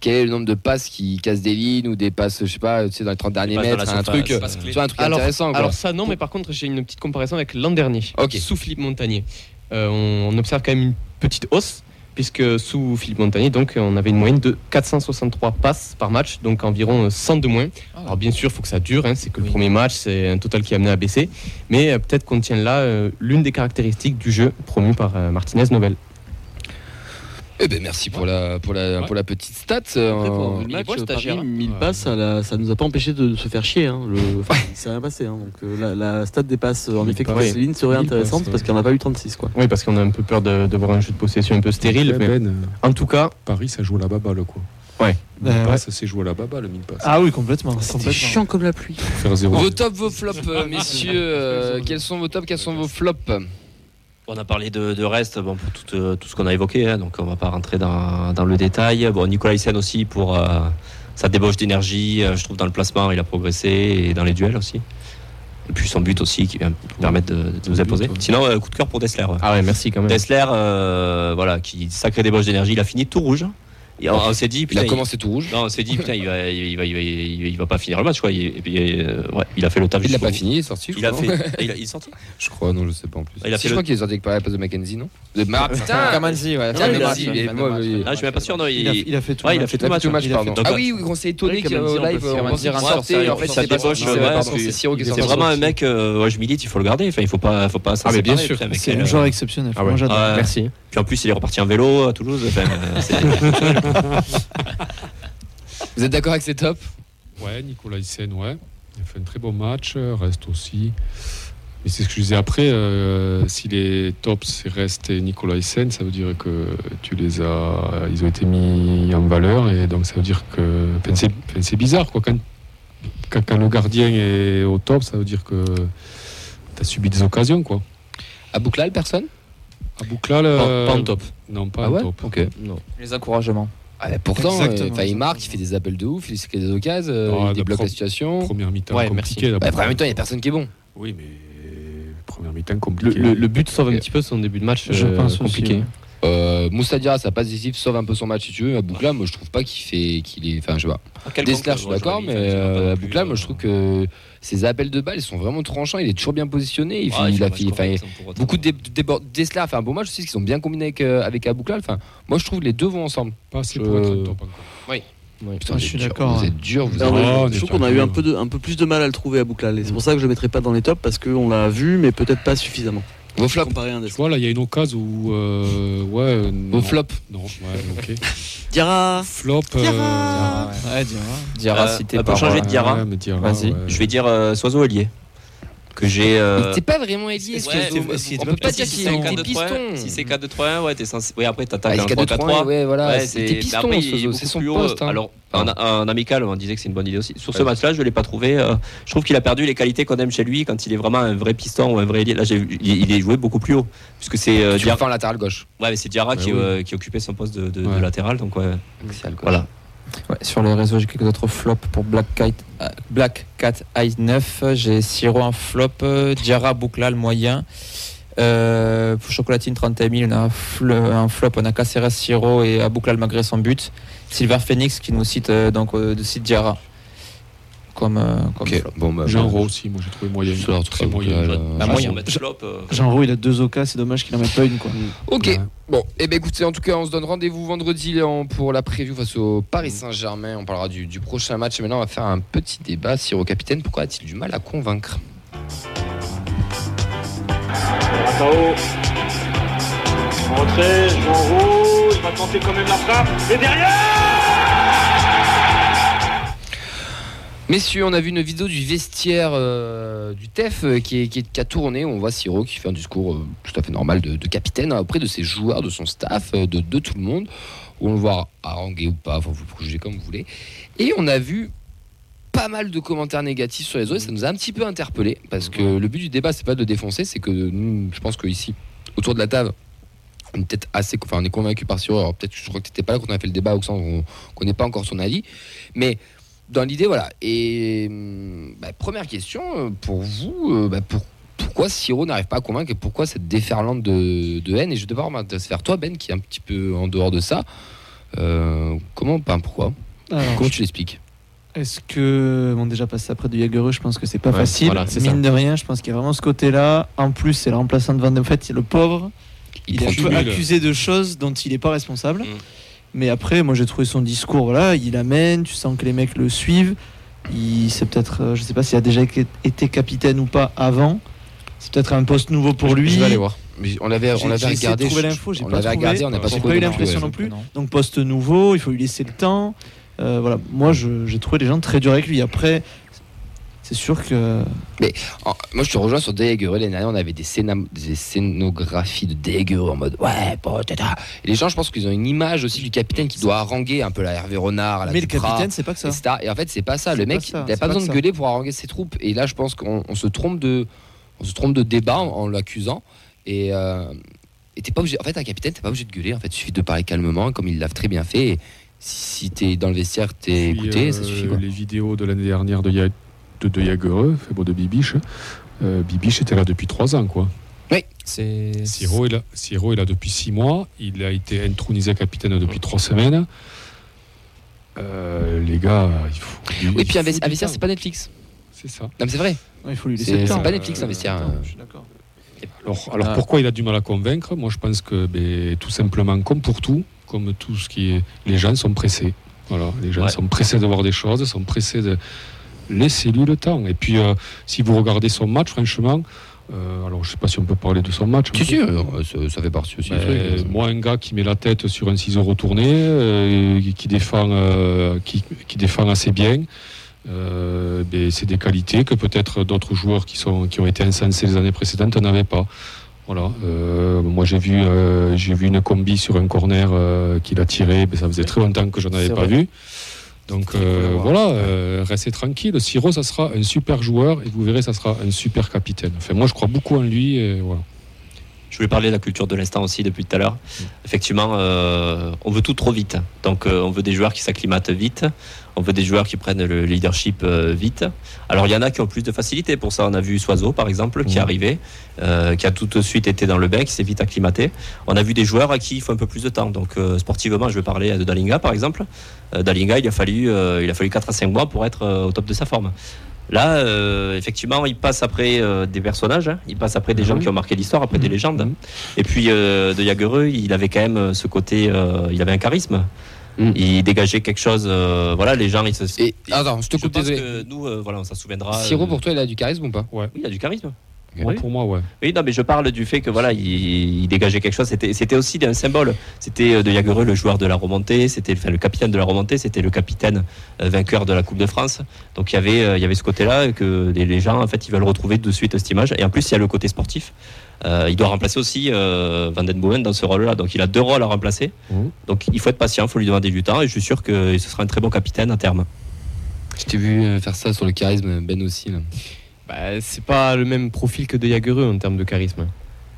Quel est le nombre de passes qui cassent des lignes ou des passes, je sais pas, tu sais, dans les 30 derniers mètres, un truc, euh, tu vois, un truc Alors- intéressant. Quoi. Alors ça non, mais par contre j'ai une petite comparaison avec l'an dernier, sous Philippe Montagnier. Euh, on, on observe quand même une petite hausse. Puisque sous Philippe Montagnier, donc, on avait une moyenne de 463 passes par match, donc environ euh, 100 de moins. Alors bien sûr, il faut que ça dure, hein, c'est que le Oui. premier match, c'est un total qui est amené à baisser. Mais euh, peut-être qu'on tient là euh, l'une des caractéristiques du jeu promu par euh, Martinez Nobel. Eh ben merci pour la pour la Ouais. pour la petite stat. Après, euh, pour le match, beau, le Paris, stagiaire. 1000 Ouais. passes, ça, l'a- ça nous a pas empêché de se faire chier. Hein. Le... S'est rien passé. Hein. Donc, euh, la, la stat des passes, en 1000 effet, que passes. Céline serait 1000 intéressante passes, parce qu'il n'y en a pas eu 36. Quoi. Oui, parce qu'on a un peu peur de, de voir un jeu de possession un peu stérile. mais Ben, euh, en tout cas, Paris, ça joue à la baballe, quoi. Ouais. Mille Euh, passes, c'est joué à la baballe, 1000 passes. Ah oui, complètement. C'était complètement. chiant comme la pluie. Pour faire zéro. Vos tops, vos flops, euh, messieurs. euh, quels sont vos tops, quels sont vos flops? On a parlé de, de reste bon, pour tout, euh, tout ce qu'on a évoqué, hein, donc on va pas rentrer dans, dans le détail. Bon, Nicolas Hyssen aussi pour euh, sa débauche d'énergie, euh, je trouve dans le placement il a progressé et dans les duels aussi. Et puis son but aussi qui vient permettre de, de nous but, imposer. ouais. Sinon, coup de cœur pour Dessler. ah ouais, merci quand même. Dessler, voilà, qui sacré débauche d'énergie, il a fini tout rouge. Et on, on s'est dit, Il putain, a il- commencé tout rouge. non, on s'est dit, putain, il va, il va, il va, il va, il va pas finir le match, quoi. Il, et puis, euh, ouais, il a fait le taf. Il l'a pas fini, il est sorti. Il a fait. il, a- il est sorti. Je crois, non, je sais pas en plus. Il a Si, fait je le- crois qu'il est sorti avec la place de Mackenzie, non de... Ah putain Kamanzi, ouais. Tiens, fin de Ah, je suis même pas sûr, non. Il a, Il, il a fait tout ouais, le il a match. fait tout Il le a match. Il a Ah oui, oui, on s'est étonné Ouais, en live, on qu'il En fait, ça c'est débauche, ouais, sorti. vraiment un mec, euh, ouais, je milite, il faut le garder. Enfin, il faut pas, faut pas s'en Ah, mais bien sûr. C'est un joueur exceptionnel. Ah ouais. Ouais. Merci. Puis en plus, il est reparti en vélo à Toulouse. Euh, Vous êtes d'accord avec ces tops? Ouais, Nicolas Hyssen, ouais. Il a fait un très bon match, euh, reste aussi. Mais c'est ce que je disais après, euh, si les tops c'est Reste et Nicolas Hyssen, ça veut dire que tu les as, ils ont été mis en valeur et donc ça veut dire que, enfin, c'est, bizarre quoi. Quand, quand, quand le gardien est au top, ça veut dire que tu as subi des occasions quoi. À Bouclal, personne? À Bouclal, Pas, euh, pas en top. non pas Ah en top. Ok. Non. Les encouragements. Ah, bah, pourtant, euh, il marque, il fait des appels de ouf, il se crée des occasions, euh, il débloque pro- la situation. Première mi-temps Ouais, compliquée. Bah, première- après, en même temps, il n'y a personne qui est bon. Oui, mais première mi-temps Le, compliquée. le- le but sauve un petit peu son début de match Je euh, pense aussi, compliqué. ouais. Euh, Moussa Diarra, ça passe décisif, sauve un peu son match si tu veux. À Bouclal, moi je trouve pas qu'il fait, qu'il est, enfin je sais pas. Dessler, je suis d'accord, mais euh, à Bouclal, moi je trouve que ses appels de balles ils sont vraiment tranchants. Il est toujours bien positionné. Il, a fait, beaucoup de Dessler a fait un bon match aussi, qu'ils ont bien combiné avec, euh, avec Abouklal. Enfin, moi je trouve les deux vont ensemble. Pas assez je- pour être top encore. Putain, Ah, vous je êtes suis dur, d'accord, Vous ouais. êtes dur, vous Non, êtes- Oh, je trouve qu'on a eu un peu, de, un peu plus de mal à le trouver à Bouclal. Et c'est pour ça que je ne le mettrai pas dans les tops parce qu'on l'a vu, mais peut-être pas suffisamment. Vos flops. Comparé à un Tu des vois, là, il y a une occasion où. euh, ouais. non. Vos flops. Non, ouais, ok. Diarra Flop. euh, Diarra, ouais. Ouais, Diarra. Diarra Euh, cité pour par. changer de euh, Diarra. ouais, mais Diarra, Vas-y. ouais. Je vais dire euh, Soiseau Ailier. Que j'ai. euh, C'est pas vraiment ailier. ce Ouais, on peut pas dire si qu'il c'est est un 4 des de 3 pistons. Si c'est 4 de 3 ouais, t'es censé. Oui, après, Ah, t'attaques il un est 4 3 3-4-3. ouais, voilà. Ouais, c'est c'est des pistons, après, son poste. hein. Alors, en, en amical, on disait que c'est une bonne idée aussi. Sur ce match-là, je l'ai pas trouvé. euh, je trouve qu'il a perdu les qualités qu'on aime chez lui quand il est vraiment un vrai piston ou un vrai ailier. Là, il, est joué beaucoup plus haut. Puisque c'est euh, Tu Diarra, latéral gauche. ouais, mais c'est Diarra qui, euh, qui occupait son poste de, latéral. Donc, ouais. Voilà. Sur les réseaux, j'ai quelques autres flops pour Black Cat, euh, Black Cat Eye 9. J'ai Siro flop, euh, Diarra Bouclal moyen. Euh, pour Chocolatine 31 000, on a un, fl- un flop, on a Caceres Siro et Abouklal malgré son but. Silver Phoenix qui nous cite euh, donc euh, de site Diarra. Comme, euh, comme Ok, flop. bon, bah, Jean Rowe aussi, moi j'ai trouvé moyen. Sur Très truc, moyen. là, Bah. Bah, moi, flop, euh, Jean Roux, il a deux ocas, c'est dommage qu'il en mette pas une. Quoi. Ok. Ouais. Bon, et ben écoutez, en tout cas, on se donne rendez-vous vendredi en- pour la preview face au Paris Saint-Germain. On parlera du, du prochain match. Et maintenant, on va faire un petit débat. Siro capitaine, pourquoi a-t-il du mal à convaincre? Ratao. En retrait, Jean Roux, il va tenter quand même la frappe. Et derrière Messieurs, on a vu une vidéo du vestiaire euh, du TEF euh, qui, est- a tourné. On voit Siro qui fait un discours euh, tout à fait normal de, capitaine hein, auprès de ses joueurs, de son staff, de, tout le monde. On le voit haranguer ou pas, enfin, vous juger comme vous voulez. Et on a vu pas mal de commentaires négatifs sur les réseaux et ça nous a un petit peu interpellé parce que le but du débat c'est pas de défoncer, c'est que nous, je pense que ici, autour de la table, on est peut-être assez, enfin on est convaincu par Siro. Alors peut-être, je crois que pas là quand on a fait le débat, au sens où on connaît pas encore son avis, mais dans l'idée, voilà. Et hum, bah, première question euh, pour vous, euh, bah, pour- pourquoi Siro n'arrive pas à convaincre et pourquoi cette déferlante de, de haine? Et je vais devoir m'intéresser vers toi, Ben, qui est un petit peu en dehors de ça. Euh, comment, ben, pourquoi? Alors, Comment tu l'expliques? Est-ce que bon déjà passer après de Jagereux, je pense que c'est pas Ouais, facile. voilà, c'est Mine ça. de rien, je pense qu'il y a vraiment ce côté-là. En plus, c'est le remplaçant de Van de En fait, le pauvre, il, prend est un peu accusé de choses dont il n'est pas responsable. Mm. Mais après, moi j'ai trouvé son discours, voilà, il amène, tu sens que les mecs le suivent. Il c'est peut-être, euh, je sais pas s'il a déjà été- capitaine ou pas avant. C'est peut-être un poste nouveau pour lui. Je vais aller voir. Mais on avait, on avait regardé. l'info, j'ai on pas trouvé. regardé, on n'a pas pas eu non l'impression plus, non plus. Non. Donc poste nouveau, il faut lui laisser le temps. Euh, voilà, moi je- j'ai trouvé les gens très durs avec lui. Après, c'est sûr que Oh, moi, je te rejoins sur Degger. L'année dernière, on avait des, scénographies de Degger en mode ouais, bon, tata. Et les gens, je pense qu'ils ont une image aussi du capitaine qui doit haranguer un peu la Hervé Renard, la mais le capitaine, c'est pas que ça. etc. Et en fait, c'est pas ça. Le mec, c'est pas pas besoin de ça. gueuler pour haranguer ses troupes. Et là, je pense qu'on on se trompe de, on se trompe de débat en, en l'accusant. Et euh, t'es pas obligé. En fait, un capitaine, t'es pas obligé de gueuler. En fait, il suffit de parler calmement, comme il l'a très bien fait. Et si, si t'es dans le vestiaire, t'es écouté, ça euh, suffit. Quoi. Les vidéos de l'année dernière de, Ya- de, de Jagereux, de Bibiche. euh, Bibiche était là depuis trois ans, quoi. C'est. Siro est là, Siro est là depuis six mois. Il a été intronisé capitaine depuis trois semaines. Euh, les gars, il faut. Oui, il puis du vestiaire, temps. c'est pas Netflix. C'est ça. Non, mais c'est vrai. Il faut lui laisser C'est le temps. c'est pas Netflix, un vestiaire. Euh, euh, Je suis d'accord. Alors, alors Ah. pourquoi il a du mal à convaincre? Moi, je pense que ben, tout simplement, comme pour tout, comme tout ce qui est, les gens sont pressés. Voilà, les gens Ouais. sont pressés de voir des choses, sont pressés de laisser lui le temps. Et puis, euh, si vous regardez son match, franchement, euh, alors je sais pas si on peut parler de son match. Si, si, euh, ça, fait partie aussi. Ben, truc. moi, un gars qui met la tête sur un ciseau retourné, euh, qui défend, euh, qui, qui défend assez bien, euh, ben, c'est des qualités que peut-être d'autres joueurs qui, sont, qui ont été insensés les années précédentes n'avaient pas. Voilà. Euh, moi, j'ai vu, euh, j'ai vu une combi sur un corner euh, qu'il a tiré. Ben, ça faisait très longtemps que je n'en avais pas vrai. vu. Donc euh, voilà, euh, restez tranquille. Siro, ça sera un super joueur et vous verrez, ça sera un super capitaine. Enfin, moi, je crois beaucoup en lui. Et voilà. Je voulais parler de la culture de l'instant aussi depuis tout à l'heure. Effectivement, euh, on veut tout trop vite. Donc, euh, on veut des joueurs qui s'acclimatent vite. On veut des joueurs qui prennent le leadership euh, vite. Alors, il y en a qui ont plus de facilité pour ça. On a vu Soiseau, par exemple, qui est arrivé, euh, qui a tout de suite été dans le bain, qui s'est vite acclimaté. On a vu des joueurs à qui il faut un peu plus de temps. Donc, euh, sportivement, je vais parler de Dalinga, par exemple. Euh, Dalinga, il a fallu, euh, il a fallu 4 à 5 mois pour être au top de sa forme. Là, euh, effectivement, il passe après euh, des personnages, hein. il passe après des gens qui ont marqué l'histoire, après des légendes. Mhm. Et puis euh, de Jagereux, il avait quand même ce côté, euh, il avait un charisme. Mhm. Il dégageait quelque chose. euh, voilà, les gens, ils se. Et attends, je te je coupe, pense désolé. que nous, euh, voilà, on s'en souviendra. Siro, euh, pour toi, il a du charisme ou pas? Oui, il a du charisme. Oui. Pour moi, ouais. Oui, non, mais je parle du fait que voilà, il, il dégageait quelque chose. C'était, c'était aussi un symbole. C'était euh, de Jagereux le joueur de la remontée. C'était enfin, le capitaine de la remontée. C'était le capitaine euh, vainqueur de la Coupe de France. Donc il y avait, euh, il y avait ce côté-là que les, les gens en fait ils veulent retrouver de suite cette image. Et en plus il y a le côté sportif. Euh, il doit remplacer aussi euh, Van Den Boven dans ce rôle-là. Donc il a deux rôles à remplacer. Mhm. Donc il faut être patient, il faut lui demander du temps. Et je suis sûr que ce sera un très bon capitaine à terme. Je t'ai vu faire ça sur le charisme, Ben aussi. Là. Bah, c'est pas le même profil que de Jagereux en termes de charisme.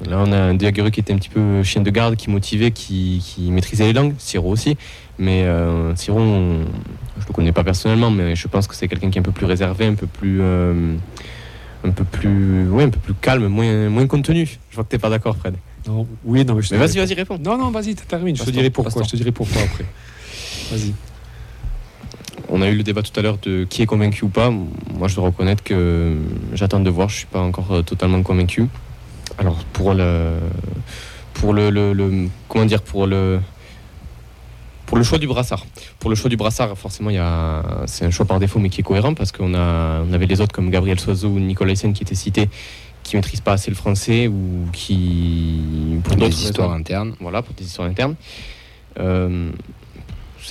Là, on a un de Jagereux qui était un petit peu chien de garde, qui motivait, qui, qui maîtrisait les langues. Siro aussi. Mais euh, Siro, on- je le connais pas personnellement, mais je pense que c'est quelqu'un qui est un peu plus réservé, un peu plus. euh, un peu plus, ouais, un peu plus calme, moins, moins contenu. Je vois que t'es pas d'accord, Fred. Non, oui, non, mais je te Mais vas-y, vas-y, réponds. Non, non, vas-y, termine. Je te dirai pourquoi. Je te dirai pourquoi après. Vas-y. On a eu le débat tout à l'heure de qui est convaincu ou pas. Moi, je dois reconnaître que j'attends de voir. Je suis pas encore euh, totalement convaincu. Alors pour le, pour le, le- le- comment dire, pour le, pour le choix du brassard. Pour le choix du brassard, forcément, il y a, c'est un choix par défaut, mais qui est cohérent parce qu'on a, on avait les autres comme Gabriel Soiseau ou Nicolas Hyssen qui étaient cités, qui maîtrisent pas assez le français ou qui, pour des histoires internes. voilà, pour des histoires internes. Euh,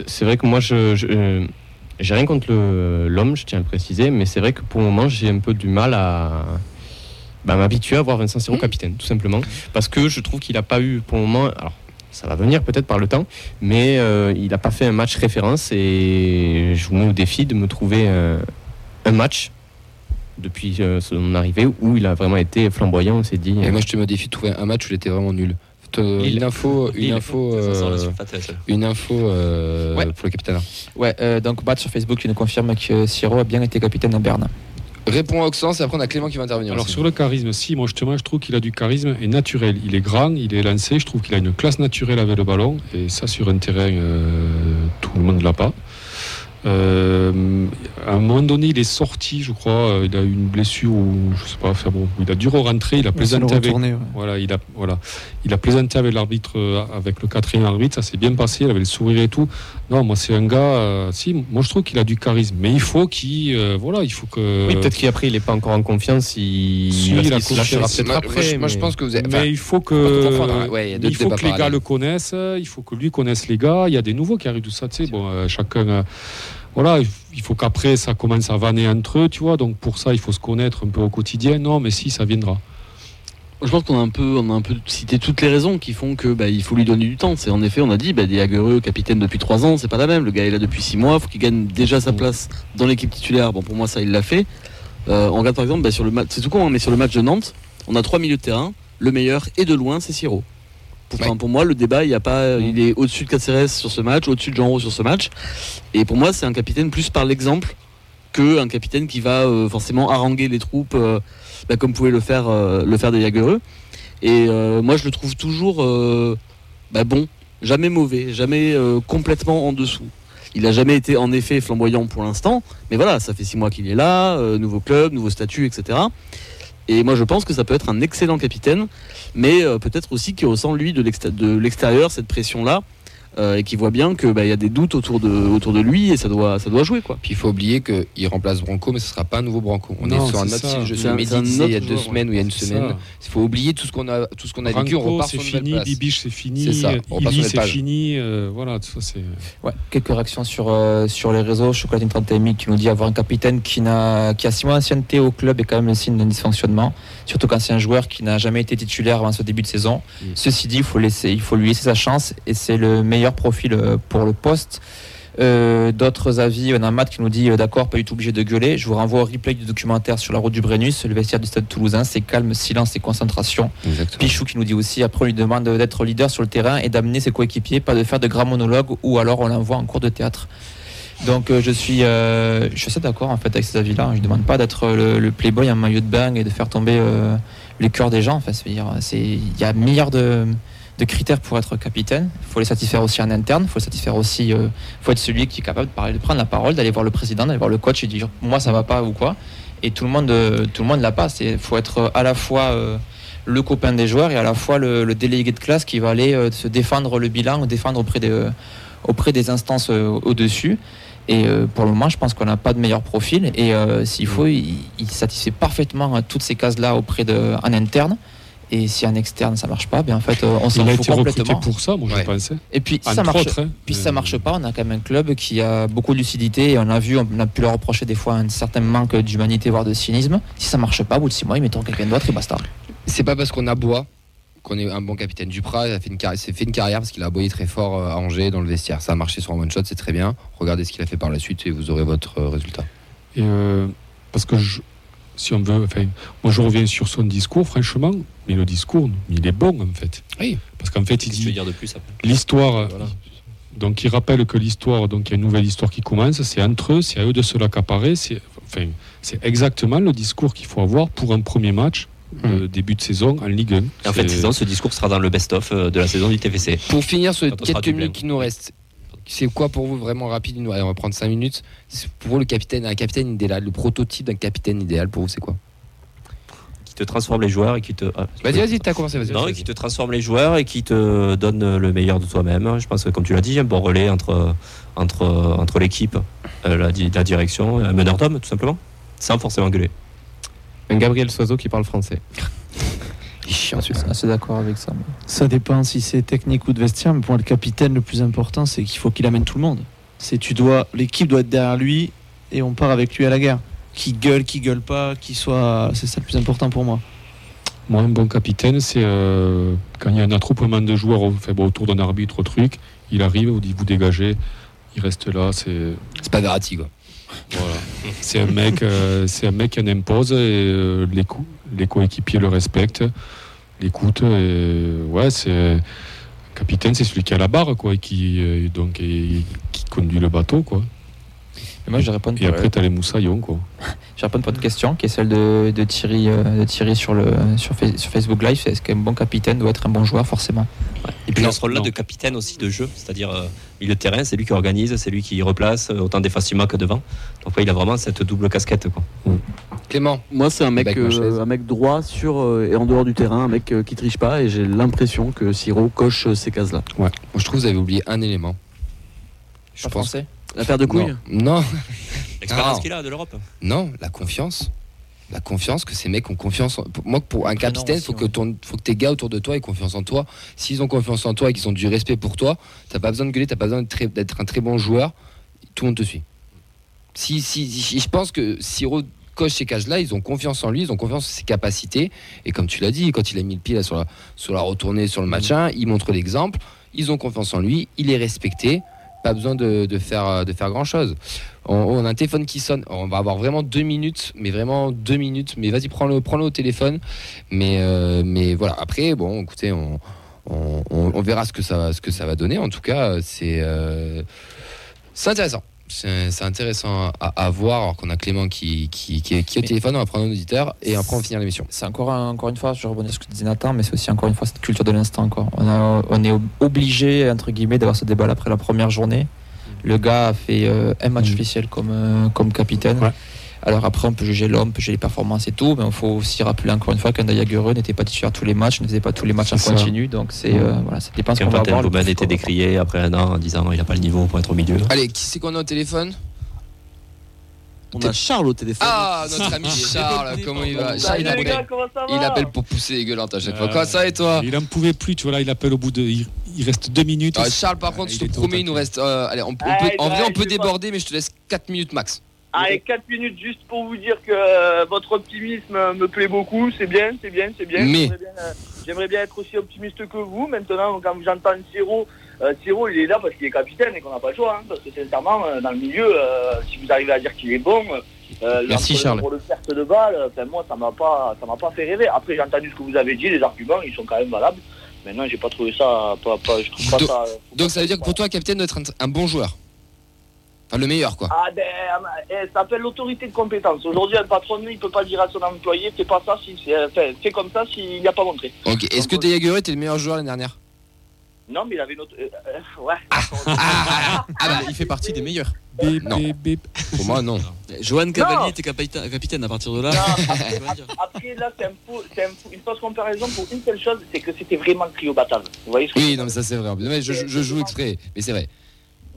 c'est vrai que moi, je, je- j'ai rien contre l'homme, je tiens à le préciser, mais c'est vrai que pour le moment, j'ai un peu du mal à bah, m'habituer à voir Vincent Siro capitaine, tout simplement, parce que je trouve qu'il n'a pas eu pour le moment. Alors, ça va venir peut-être par le temps, mais euh, il n'a pas fait un match référence et je vous mets au défi de me trouver un, un match depuis euh, son arrivée où il a vraiment été flamboyant. On s'est dit. Et euh, moi, je te mets au défi de trouver un match où il était vraiment nul. Te- Lille. Une info, une info, euh, une info euh, Ouais. pour le capitaine. Ouais, euh, donc Matt sur Facebook qui nous confirme que Siro a bien été capitaine à Berne. Réponds à Oxens et après on a Clément qui va intervenir. Alors aussi. sur le charisme, si, moi justement, je trouve qu'il a du charisme et naturel. Il est grand, il est lancé, je trouve qu'il a une classe naturelle avec le ballon. Et ça, sur un terrain, euh, tout le monde ne l'a pas. Euh, à un moment donné, il est sorti, je crois. euh, Il a eu une blessure ou je sais pas. Enfin bon, il a dû rentrer. Il a plaisanté avec. ouais. Voilà, il a voilà, il a plaisanté avec l'arbitre, euh, avec le quatrième arbitre. Ça s'est bien passé. Il avait le sourire et tout. Non, moi c'est un gars. euh, si, moi je trouve qu'il a du charisme, mais il faut qu'il, euh, voilà, il faut que. Oui, peut-être qu'après, il n'est pas encore en confiance. Il, Si, il il a lâchera peut-être après. moi, je- moi, je mais- pense que vous avez. Mais il faut hein. que, Ouais, il faut que les gars le connaissent, il faut que lui connaisse les gars. Il y a des nouveaux qui arrivent, tout ça, tu sais. Bon, euh, chacun, euh, voilà, il faut qu'après ça commence à vanner entre eux, tu vois. Donc pour ça, il faut se connaître un peu au quotidien. Non, mais si, ça viendra. Je pense qu'on a un peu, on a un peu cité toutes les raisons qui font que bah, il faut lui donner du temps. C'est en effet, on a dit, bah, Diaguereux, capitaine depuis 3 ans, c'est pas la même. Le gars est là depuis 6 mois, faut qu'il gagne déjà sa place dans l'équipe titulaire. Bon, pour moi, ça, il l'a fait. Euh, on regarde par exemple bah, sur le match, c'est tout con, hein, mais sur le match de Nantes, on a trois milieux de terrain. Le meilleur et de loin, c'est Siro. Pour, Ouais. enfin, pour moi, le débat, il y a pas, il est au-dessus de Caceres sur ce match, au-dessus de Jean sur ce match. Et pour moi, c'est un capitaine plus par l'exemple que un capitaine qui va euh, forcément haranguer les troupes, euh, bah, comme pouvait le faire, euh, le faire des Jagereux. Et moi, je le trouve toujours bah, bon, jamais mauvais, jamais complètement en dessous. Il a jamais été en effet flamboyant pour l'instant, mais voilà, ça fait six mois qu'il est là, nouveau club, nouveau statut, etc. Et moi, je pense que ça peut être un excellent capitaine, mais euh, peut-être aussi qu'il ressent lui de l'exté- de l'extérieur cette pression-là, euh, et qu'il voit bien que bah, il y a des doutes autour de, autour de lui, et ça doit, ça doit jouer quoi. Puis il faut oublier qu'il remplace Branco, mais ce sera pas un nouveau Branco. On Non, est sur un autre Ce un- un Mehdi disait il y a deux joueur, semaines ou il y a une semaine. Il faut oublier tout ce qu'on a, tout ce qu'on a vécu. On Branco, repart sur fini. Bibiche, c'est fini. C'est ça, on repart sur Illy, une c'est fini. euh, voilà, tout ça, c'est. Ouais, quelques réactions sur, euh, sur les réseaux. Chocolatine 31 qui nous dit avoir un capitaine qui, n'a, qui a six mois d'ancienneté au club est quand même le signe d'un dysfonctionnement. Surtout quand c'est un joueur qui n'a jamais été titulaire avant ce début de saison. Mm. Ceci dit, il faut, laisser, il faut lui laisser sa chance et c'est le meilleur profil euh, pour le poste. Euh, D'autres avis, on a Matt qui nous dit euh, d'accord, pas du tout obligé de gueuler. Je vous renvoie au replay du documentaire sur la route du Brennus, le vestiaire du stade toulousain. C'est calme, silence et concentration. Exactement. Pichou qui nous dit aussi après on lui demande d'être leader sur le terrain et d'amener ses coéquipiers, pas de faire de grands monologues ou alors on l'envoie en cours de théâtre. Donc euh, je suis je suis assez d'accord en fait avec ces avis-là. Je ne demande pas d'être le, le playboy en maillot de bain et de faire tomber les cœurs des gens. Enfin, il y a milliards de, de critères pour être capitaine. Il faut les satisfaire aussi en interne. Il faut satisfaire aussi. Il faut être celui qui est capable de, prendre la parole, d'aller voir le président, d'aller voir le coach et dire moi ça va pas ou quoi. Et tout le monde euh, tout le monde l'a pas. Il faut être à la fois euh, le copain des joueurs et à la fois le, délégué de classe qui va aller euh, se défendre le bilan ou défendre auprès des, euh, auprès des instances euh, au-dessus. Et euh, pour le moment, je pense qu'on n'a pas de meilleur profil. Et euh, s'il faut, il, il satisfait parfaitement toutes ces cases-là auprès de, en interne. Et si en externe ça marche pas, bien en fait, euh, on s'en Il a fout été recruté complètement. pour ça, moi Ouais. je pensais. Et puis si ça marche, hein. puis si ça Euh, marche pas, on a quand même un club qui a beaucoup de lucidité et on a vu, on a pu leur reprocher des fois un certain manque d'humanité, voire de cynisme. Si ça marche pas, au bout de six mois, ils mettront quelqu'un d'autre et basta. C'est pas parce qu'on aboie qu'on est un bon capitaine. Duprat il a fait une carrière, s'est fait une carrière parce qu'il a aboyé très fort euh, à Angers dans le vestiaire. Ça a marché sur un one shot, c'est très bien. Regardez ce qu'il a fait par la suite et vous aurez votre résultat. Et euh, parce que je- si on veut, enfin, moi je reviens sur son discours, franchement, mais le discours, il est bon en fait. Oui. Parce qu'en fait, il dit dire de plus après l'histoire. Voilà. Donc il rappelle que l'histoire, donc il y a une nouvelle histoire qui commence, c'est entre eux, c'est à eux de se l'accaparer. C'est enfin, c'est exactement le discours qu'il faut avoir pour un premier match, euh, début de saison en Ligue 1. Et en fait, ce discours sera dans le best-of euh, de la saison du TFC. Pour finir sur les quelques minutes qui nous restent, C'est quoi pour vous vraiment rapide allez, On va prendre 5 minutes. C'est Pour vous, le capitaine, un capitaine idéal, le prototype d'un capitaine idéal, pour vous, c'est quoi? Qui te transforme les joueurs et qui te. ah, Vas-y, vas-y, t'as commencé. Vas-y, Non, qui te transforme les joueurs et qui te donne le meilleur de toi-même. Je pense que, comme tu l'as dit, un bon relais entre, entre, entre l'équipe, euh, la, di- la direction, un meneur d'homme, tout simplement, sans forcément gueuler. Un Gabriel Soiseau qui parle français. Est chiant, Je suis celui-là. assez d'accord avec ça. mais- Ça dépend si c'est technique ou de vestiaire, mais pour moi, le capitaine, le plus important, c'est qu'il faut qu'il amène tout le monde. C'est tu dois, l'équipe doit être derrière lui et on part avec lui à la guerre. Qui gueule, qui gueule pas, qui soit, c'est ça le plus important pour moi. Moi, un bon capitaine, c'est euh, quand il y a un attroupement de joueurs au- fait, bon, autour d'un arbitre, au truc, il arrive, vous dit vous dégagez, il reste là, c'est C'est pas Verratti, quoi. voilà. c'est un mec, euh, c'est un mec qui en impose et euh, les, co- les coéquipiers le respectent, l'écoutent et ouais, c'est capitaine, c'est celui qui a la barre quoi, et qui euh, donc et- qui conduit le bateau quoi. Moi, je réponds Et après t'as les moussaillons quoi. Je réponds pour une question qui est celle de, de Thierry, euh, de Thierry sur, le, sur, Fa- sur Facebook Live. Est-ce qu'un bon capitaine doit être un bon joueur forcément? Et puis dans ce rôle-là de capitaine aussi de jeu, c'est-à-dire euh, milieu de terrain, c'est lui qui organise, c'est lui qui replace, euh, autant défensivement que devant. Donc ouais, il a vraiment cette double casquette. Quoi. Clément, Moi, c'est un mec, euh, un mec droit sur euh, et en dehors du terrain, un mec euh, qui triche pas. Et j'ai l'impression que Siro coche euh, ces cases-là. moi, je trouve que vous avez oublié un élément. Je Pas pense. français? La paire de couilles. Non, non, L'expérience qu'il a de l'Europe. non, la confiance. La confiance, que ces mecs ont confiance. En... Moi, pour un capitaine, aussi, faut que ton, faut que tes gars autour de toi aient confiance en toi. S'ils ont confiance en toi et qu'ils ont du respect pour toi, t'as pas besoin de gueuler, t'as pas besoin d'être un très bon joueur. Tout le monde te suit. Si, si, si- je pense que Siro coche ces cases-là, ils ont confiance en lui, ils ont confiance en ses capacités. Et comme tu l'as dit, quand il a mis le pied là, sur, la, sur la retournée, sur le match 1, il montre l'exemple. Ils ont confiance en lui, il est respecté. Pas besoin de, faire, faire grand chose. On, on a un téléphone qui sonne. On va avoir vraiment deux minutes, mais vraiment deux minutes. Mais vas-y, prends-le, prends-le au téléphone. Mais, euh, mais voilà. Après, bon, écoutez, on, verra ce que ça, va donner. En tout cas, c'est, euh, c'est intéressant. C'est, intéressant à, à voir. Alors qu'on a Clément qui, qui, qui est, qui est au téléphone. On va prendre un auditeur et après on va finir l'émission. C'est encore, un- encore une fois, je rebondis sur ce que disait Nathan, mais c'est aussi encore une fois cette culture de l'instant. quoi. On, a- on est ob- obligé, entre guillemets, d'avoir ce débat après la première journée. Le gars a fait euh, un match officiel comme, euh, comme capitaine. Ouais. Alors après, on peut juger l'homme, on peut juger les performances et tout, mais il faut aussi rappeler encore une fois qu'un Dayagereux n'était pas titulaire tous les matchs, ne faisait pas tous les matchs en ça. continu, donc c'est euh, voilà, ça dépend ce qu'on va plus était décrié après un an en disant il n'a pas le niveau pour être au milieu. Allez, qui c'est qu'on a au téléphone? On a Charles au téléphone. Ah, notre ami Charles. Comment il va Charles, il gars, appelle, comment ça va il appelle pour pousser les gueulantes à chaque fois. Euh, Comment ça et toi Il en pouvait plus, tu vois là, il appelle au bout de, il, il reste deux minutes. Ah, Charles, par contre, il je te promets, il nous reste. euh, allez, on, on peut, Allez, en vrai, on peut déborder, mais je te laisse 4 minutes max. Allez, 4 minutes juste pour vous dire que euh, votre optimisme euh, me plaît beaucoup. C'est bien, c'est bien, c'est bien. Mais- J'aimerais bien, euh, J'aimerais bien être aussi optimiste que vous. Maintenant, quand j'entends Siro, euh, Siro, il est là parce qu'il est capitaine et qu'on n'a pas le choix. hein, parce que sincèrement, dans le milieu, euh, si vous arrivez à dire qu'il est bon, euh, Merci, Charles. Pour le perte de balle, enfin, moi, ça m'a pas, ça m'a pas fait rêver. Après, j'ai entendu ce que vous avez dit, les arguments, ils sont quand même valables. Maintenant, j'ai pas trouvé ça, pas, pas, je trouve pas Donc- ça. Donc, ça veut dire que pour toi, capitaine doit être un, un bon joueur. Enfin, le meilleur, quoi. Ah ben, eh, ça s'appelle l'autorité de compétence. Aujourd'hui, un patron, il peut pas dire à son employé, fais pas ça, si, c'est, enfin, fais comme ça s'il n'y a pas montré. Ok. Est-ce que Dayaguerre était le meilleur joueur l'année dernière? Non, mais il avait une autre... euh, euh, ouais. Ah, bah, il fait partie des meilleurs. Bip, Non. bip, bip. Pour moi, non. Johan Cavalli Non. était capita- capitaine à partir de là. Non. Après, là, c'est un faux, c'est un faux- une fausse comparaison pour une seule chose, c'est que c'était vraiment le trio batave. Vous voyez ce que je Oui, non, mais ça, c'est vrai. Mais je, je- je joue exprès, mais c'est vrai.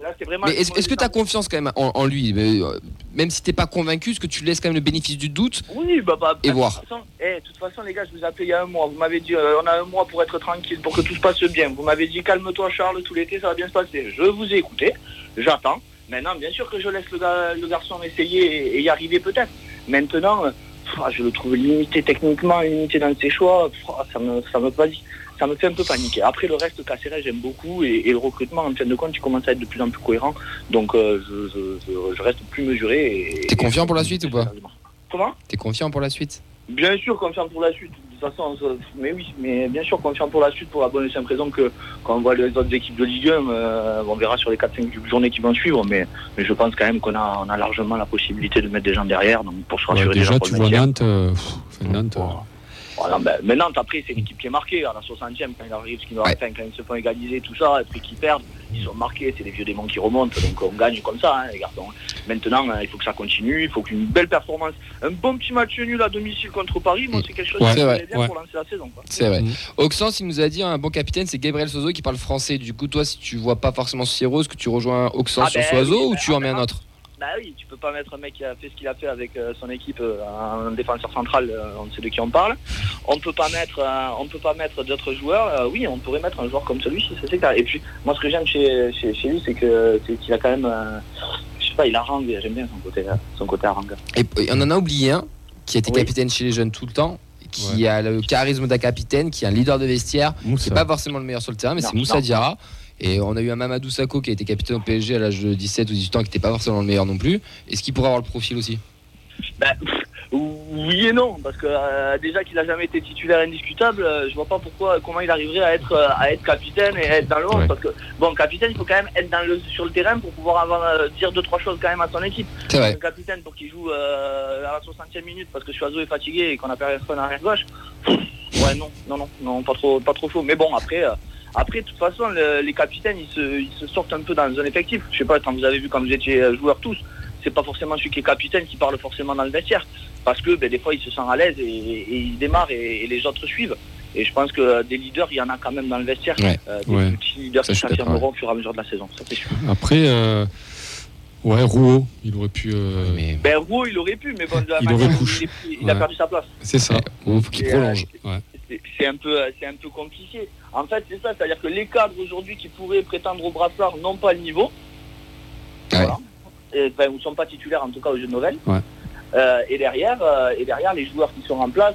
Là, c'est vraiment Mais le est-ce que tu as confiance quand même en, en lui? Mais, euh, Même si t'es pas convaincu, est-ce que tu laisses quand même le bénéfice du doute? Oui, bah, bah, Et de voir. toute façon, eh, de toute façon, les gars, je vous ai appelé il y a un mois. Vous m'avez dit, euh, on a un mois pour être tranquille, pour que tout se passe bien. Vous m'avez dit, calme-toi, Charles, tout l'été, ça va bien se passer. Je vous ai écouté, j'attends. Maintenant, bien sûr que je laisse le, ga- le garçon essayer et, et y arriver peut-être. Maintenant, euh, je le trouve limité techniquement, limité dans ses choix. Ça me, ça me pas dit. Ça me fait un peu paniquer. Après, le reste, Caceres, j'aime beaucoup. Et, et le recrutement, en fin de compte, il commence à être de plus en plus cohérent. Donc, euh, je, je- je- je reste plus mesuré. T'es confiant pour la suite ou pas Comment? T'es confiant pour la suite? Bien sûr, confiant pour la suite. De toute façon, mais oui, mais bien sûr, confiant pour la suite pour la bonne et simple raison que quand on voit les autres équipes de Ligue 1, euh, on verra sur les 4-5 journées qui vont suivre. Mais, mais je pense quand même qu'on a, on a largement la possibilité de mettre des gens derrière donc pour se Ouais, rassurer déjà, déjà pour tu vois. Nantes. euh, pff, Nantes, Voilà, ben, mais Nantes, après, c'est une équipe qui est marquée. À la 60e, quand il arrive, ce Ouais. enfin, quand ils se font égaliser, tout ça, et puis qu'ils perdent, ils sont marqués. C'est les vieux démons qui remontent. Donc on gagne comme ça, hein, les garçons. Maintenant, hein, il faut que ça continue. Il faut qu'une belle performance. Un bon petit match nul à domicile contre Paris, moi, c'est quelque chose Ouais, qui c'est me vrai, plaît bien ouais. pour lancer la saison. C'est vrai. Mm. Oxens, il nous a dit un bon capitaine, c'est Gabriel Sozo qui parle français. Du coup, toi, si tu vois pas forcément Sierro, est-ce que tu rejoins Oxens Ah sur ben Soiseau oui, ou ben, tu en ah mets un ben, autre? Bah oui, tu peux pas mettre un mec qui a fait ce qu'il a fait avec euh, son équipe, euh, un défenseur central, euh, on sait de qui on parle. On peut pas mettre, on peut pas mettre d'autres joueurs. Oui, on pourrait mettre un joueur comme celui-ci, c'est clair. Et puis, moi, ce que j'aime chez, chez, chez lui, c'est que c'est qu'il a quand même, je sais pas, il harangue. J'aime bien son côté, euh, son côté harangue. Et on en a oublié un qui a été Oui. capitaine chez les jeunes tout le temps, qui a le charisme d'un capitaine, qui est un leader de vestiaire, qui Moussa. n'est pas forcément le meilleur sur le terrain, mais c'est Moussa non. Diarra. Et on a eu un Mamadou Sakho qui a été capitaine au PSG à l'âge de 17 ou 18 ans, qui n'était pas forcément le meilleur non plus. Est-ce qu'il pourrait avoir le profil aussi? Bah, oui et non, parce que euh, déjà qu'il a jamais été titulaire indiscutable, euh, je vois pas pourquoi, comment il arriverait à être, euh, à être capitaine et à être dans le 11. Ouais. Parce que bon, capitaine, il faut quand même être dans le, sur le terrain pour pouvoir avoir euh, dire deux trois choses quand même à son équipe. C'est vrai. Un capitaine pour qu'il joue euh, à la 60e minute parce que Suazo est fatigué et qu'on a personne à arrière gauche. Ouais, non, non, non, non, pas trop, pas trop chaud. Mais bon, après. Après, de toute façon, le- les capitaines, ils se, ils se sortent un peu dans un effectif. Je sais pas, quand vous avez vu, quand vous étiez euh, joueurs tous, c'est pas forcément celui qui est capitaine qui parle forcément dans le vestiaire. Parce que ben, des fois, il se sent à l'aise et, et il démarre et, et les autres suivent. Et je pense que euh, des leaders, il y en a quand même dans le vestiaire. Ouais. Euh, des Ouais. petits leaders Ça, qui s'affirmeront au fur et à mesure de la saison. Ça, c'est sûr. Après, euh, ouais, Rouault, il aurait pu. euh, Mais Ben, Roux, il aurait pu, mais bon, de la Il manière il, est pris, il a perdu sa place. C'est ça. il faut qu'il prolonge. euh, Ouais. C'est- un peu, c'est un peu compliqué. En fait, c'est ça, c'est-à-dire que les cadres aujourd'hui qui pourraient prétendre au brassard n'ont pas le niveau. Ouais. Voilà. Et, enfin, ou sont pas titulaires en tout cas au jeu de Noël. Ouais. Euh, et derrière, euh, et derrière, les joueurs qui sont en place,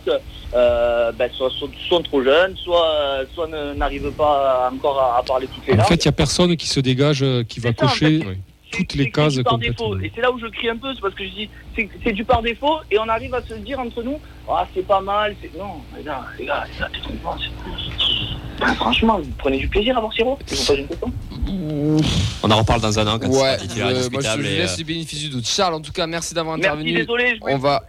euh, ben, soit sont, sont trop jeunes, soit, soit ne- n'arrivent pas encore à, à parler toutes les En fait, il n'y a personne qui se dégage, qui va ça, en cocher fait. Toutes c'est- les c'est cases du par défaut. Et c'est là où je crie un peu, c'est parce que je dis c'est c'est du par défaut et on arrive à se dire entre nous ah c'est pas mal, c'est non les gars, les gars, les gars, c'est- Ben, franchement, vous prenez du plaisir à voir Siro Je. On en reparle dans un an quand il Ouais, sera titulaire euh, moi je et, laisse euh, le bénéfice du doute. Charles, en tout cas, merci d'avoir Merci, intervenu. désolé, je On va.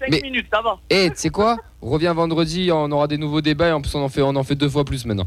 5 Mais- minutes, ça va. Et tu sais quoi? Reviens vendredi, on aura des nouveaux débats et en plus on en fait, on en fait deux fois plus maintenant.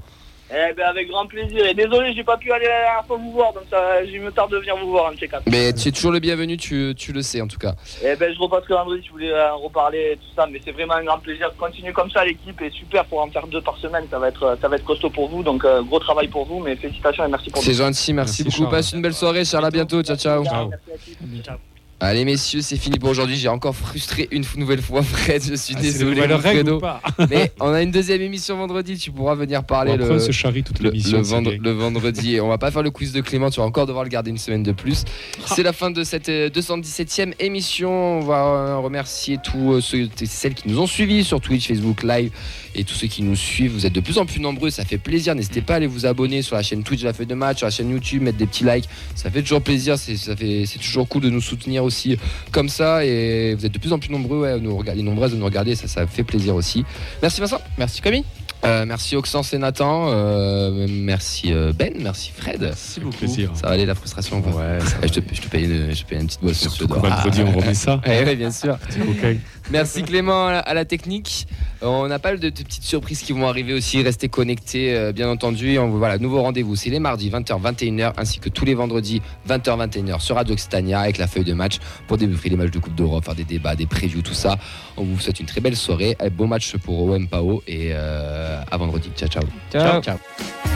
Eh ben avec grand plaisir. Et désolé, j'ai pas pu aller la dernière fois vous voir, donc ça, j'ai me tarde de venir vous voir un quatre. Mais tu es toujours le bienvenu, tu, tu le sais en tout cas. Eh ben je repasserai vendredi si vous voulez euh, reparler et tout ça, mais c'est vraiment un grand plaisir. Continuez comme ça, l'équipe est super pour en faire deux par semaine, ça va être, ça va être costaud pour vous, donc euh, gros travail pour vous, mais félicitations et merci pour C'est gentil, merci, Merci, beaucoup. Charles. Passe une belle soirée, Charles. À bientôt. Ciao, ciao. Ciao. Merci à tous. Ciao. Allez, messieurs, c'est fini pour aujourd'hui. J'ai encore frustré une nouvelle fois Fred. Je suis Ah, c'est désolé, les nouvelles mon Mais on a une deuxième émission vendredi. Tu pourras venir parler Bon, Après, le. toute Le, le vendre- le vendredi, et on va pas faire le quiz de Clément, tu vas encore devoir le garder une semaine de plus. C'est la fin de cette euh, 217e émission. On va euh, remercier tous euh, ceux et celles qui nous ont suivis sur Twitch, Facebook Live et tous ceux qui nous suivent. Vous êtes de plus en plus nombreux, ça fait plaisir. N'hésitez pas à aller vous abonner sur la chaîne Twitch de la feuille de match, sur la chaîne YouTube, mettre des petits likes. Ça fait toujours plaisir, c'est toujours cool de nous soutenir aussi comme ça. Et vous êtes de plus en plus nombreux, ouais, à nous regarder, nombreuses de nous regarder, ça, ça fait plaisir aussi. Merci Vincent. Merci Camille. Euh, merci Oxens et Nathan. Euh, merci euh, Ben. Merci Fred. Merci beaucoup. Plaisir. Ça va aller la frustration. Ouais, ça Eh, je, te, je, te paye une, je te paye une petite boisson. Que vendredi, on remet ça. Eh oui, bien sûr. Merci Clément à la, à la technique. Euh, on a pas mal de, de petites surprises qui vont arriver aussi. Restez connectés, euh, bien entendu. Et on, voilà, nouveau rendez-vous, c'est les mardis 20h, 21h, ainsi que tous les vendredis 20h, 21h sur Radio Occitania avec la feuille de match pour débriefer les matchs de Coupe d'Europe, faire des débats, des previews, tout ça. On vous souhaite une très belle soirée. Eh, Bon match pour OM Pao et euh, à vendredi. Ciao, ciao. ciao. ciao.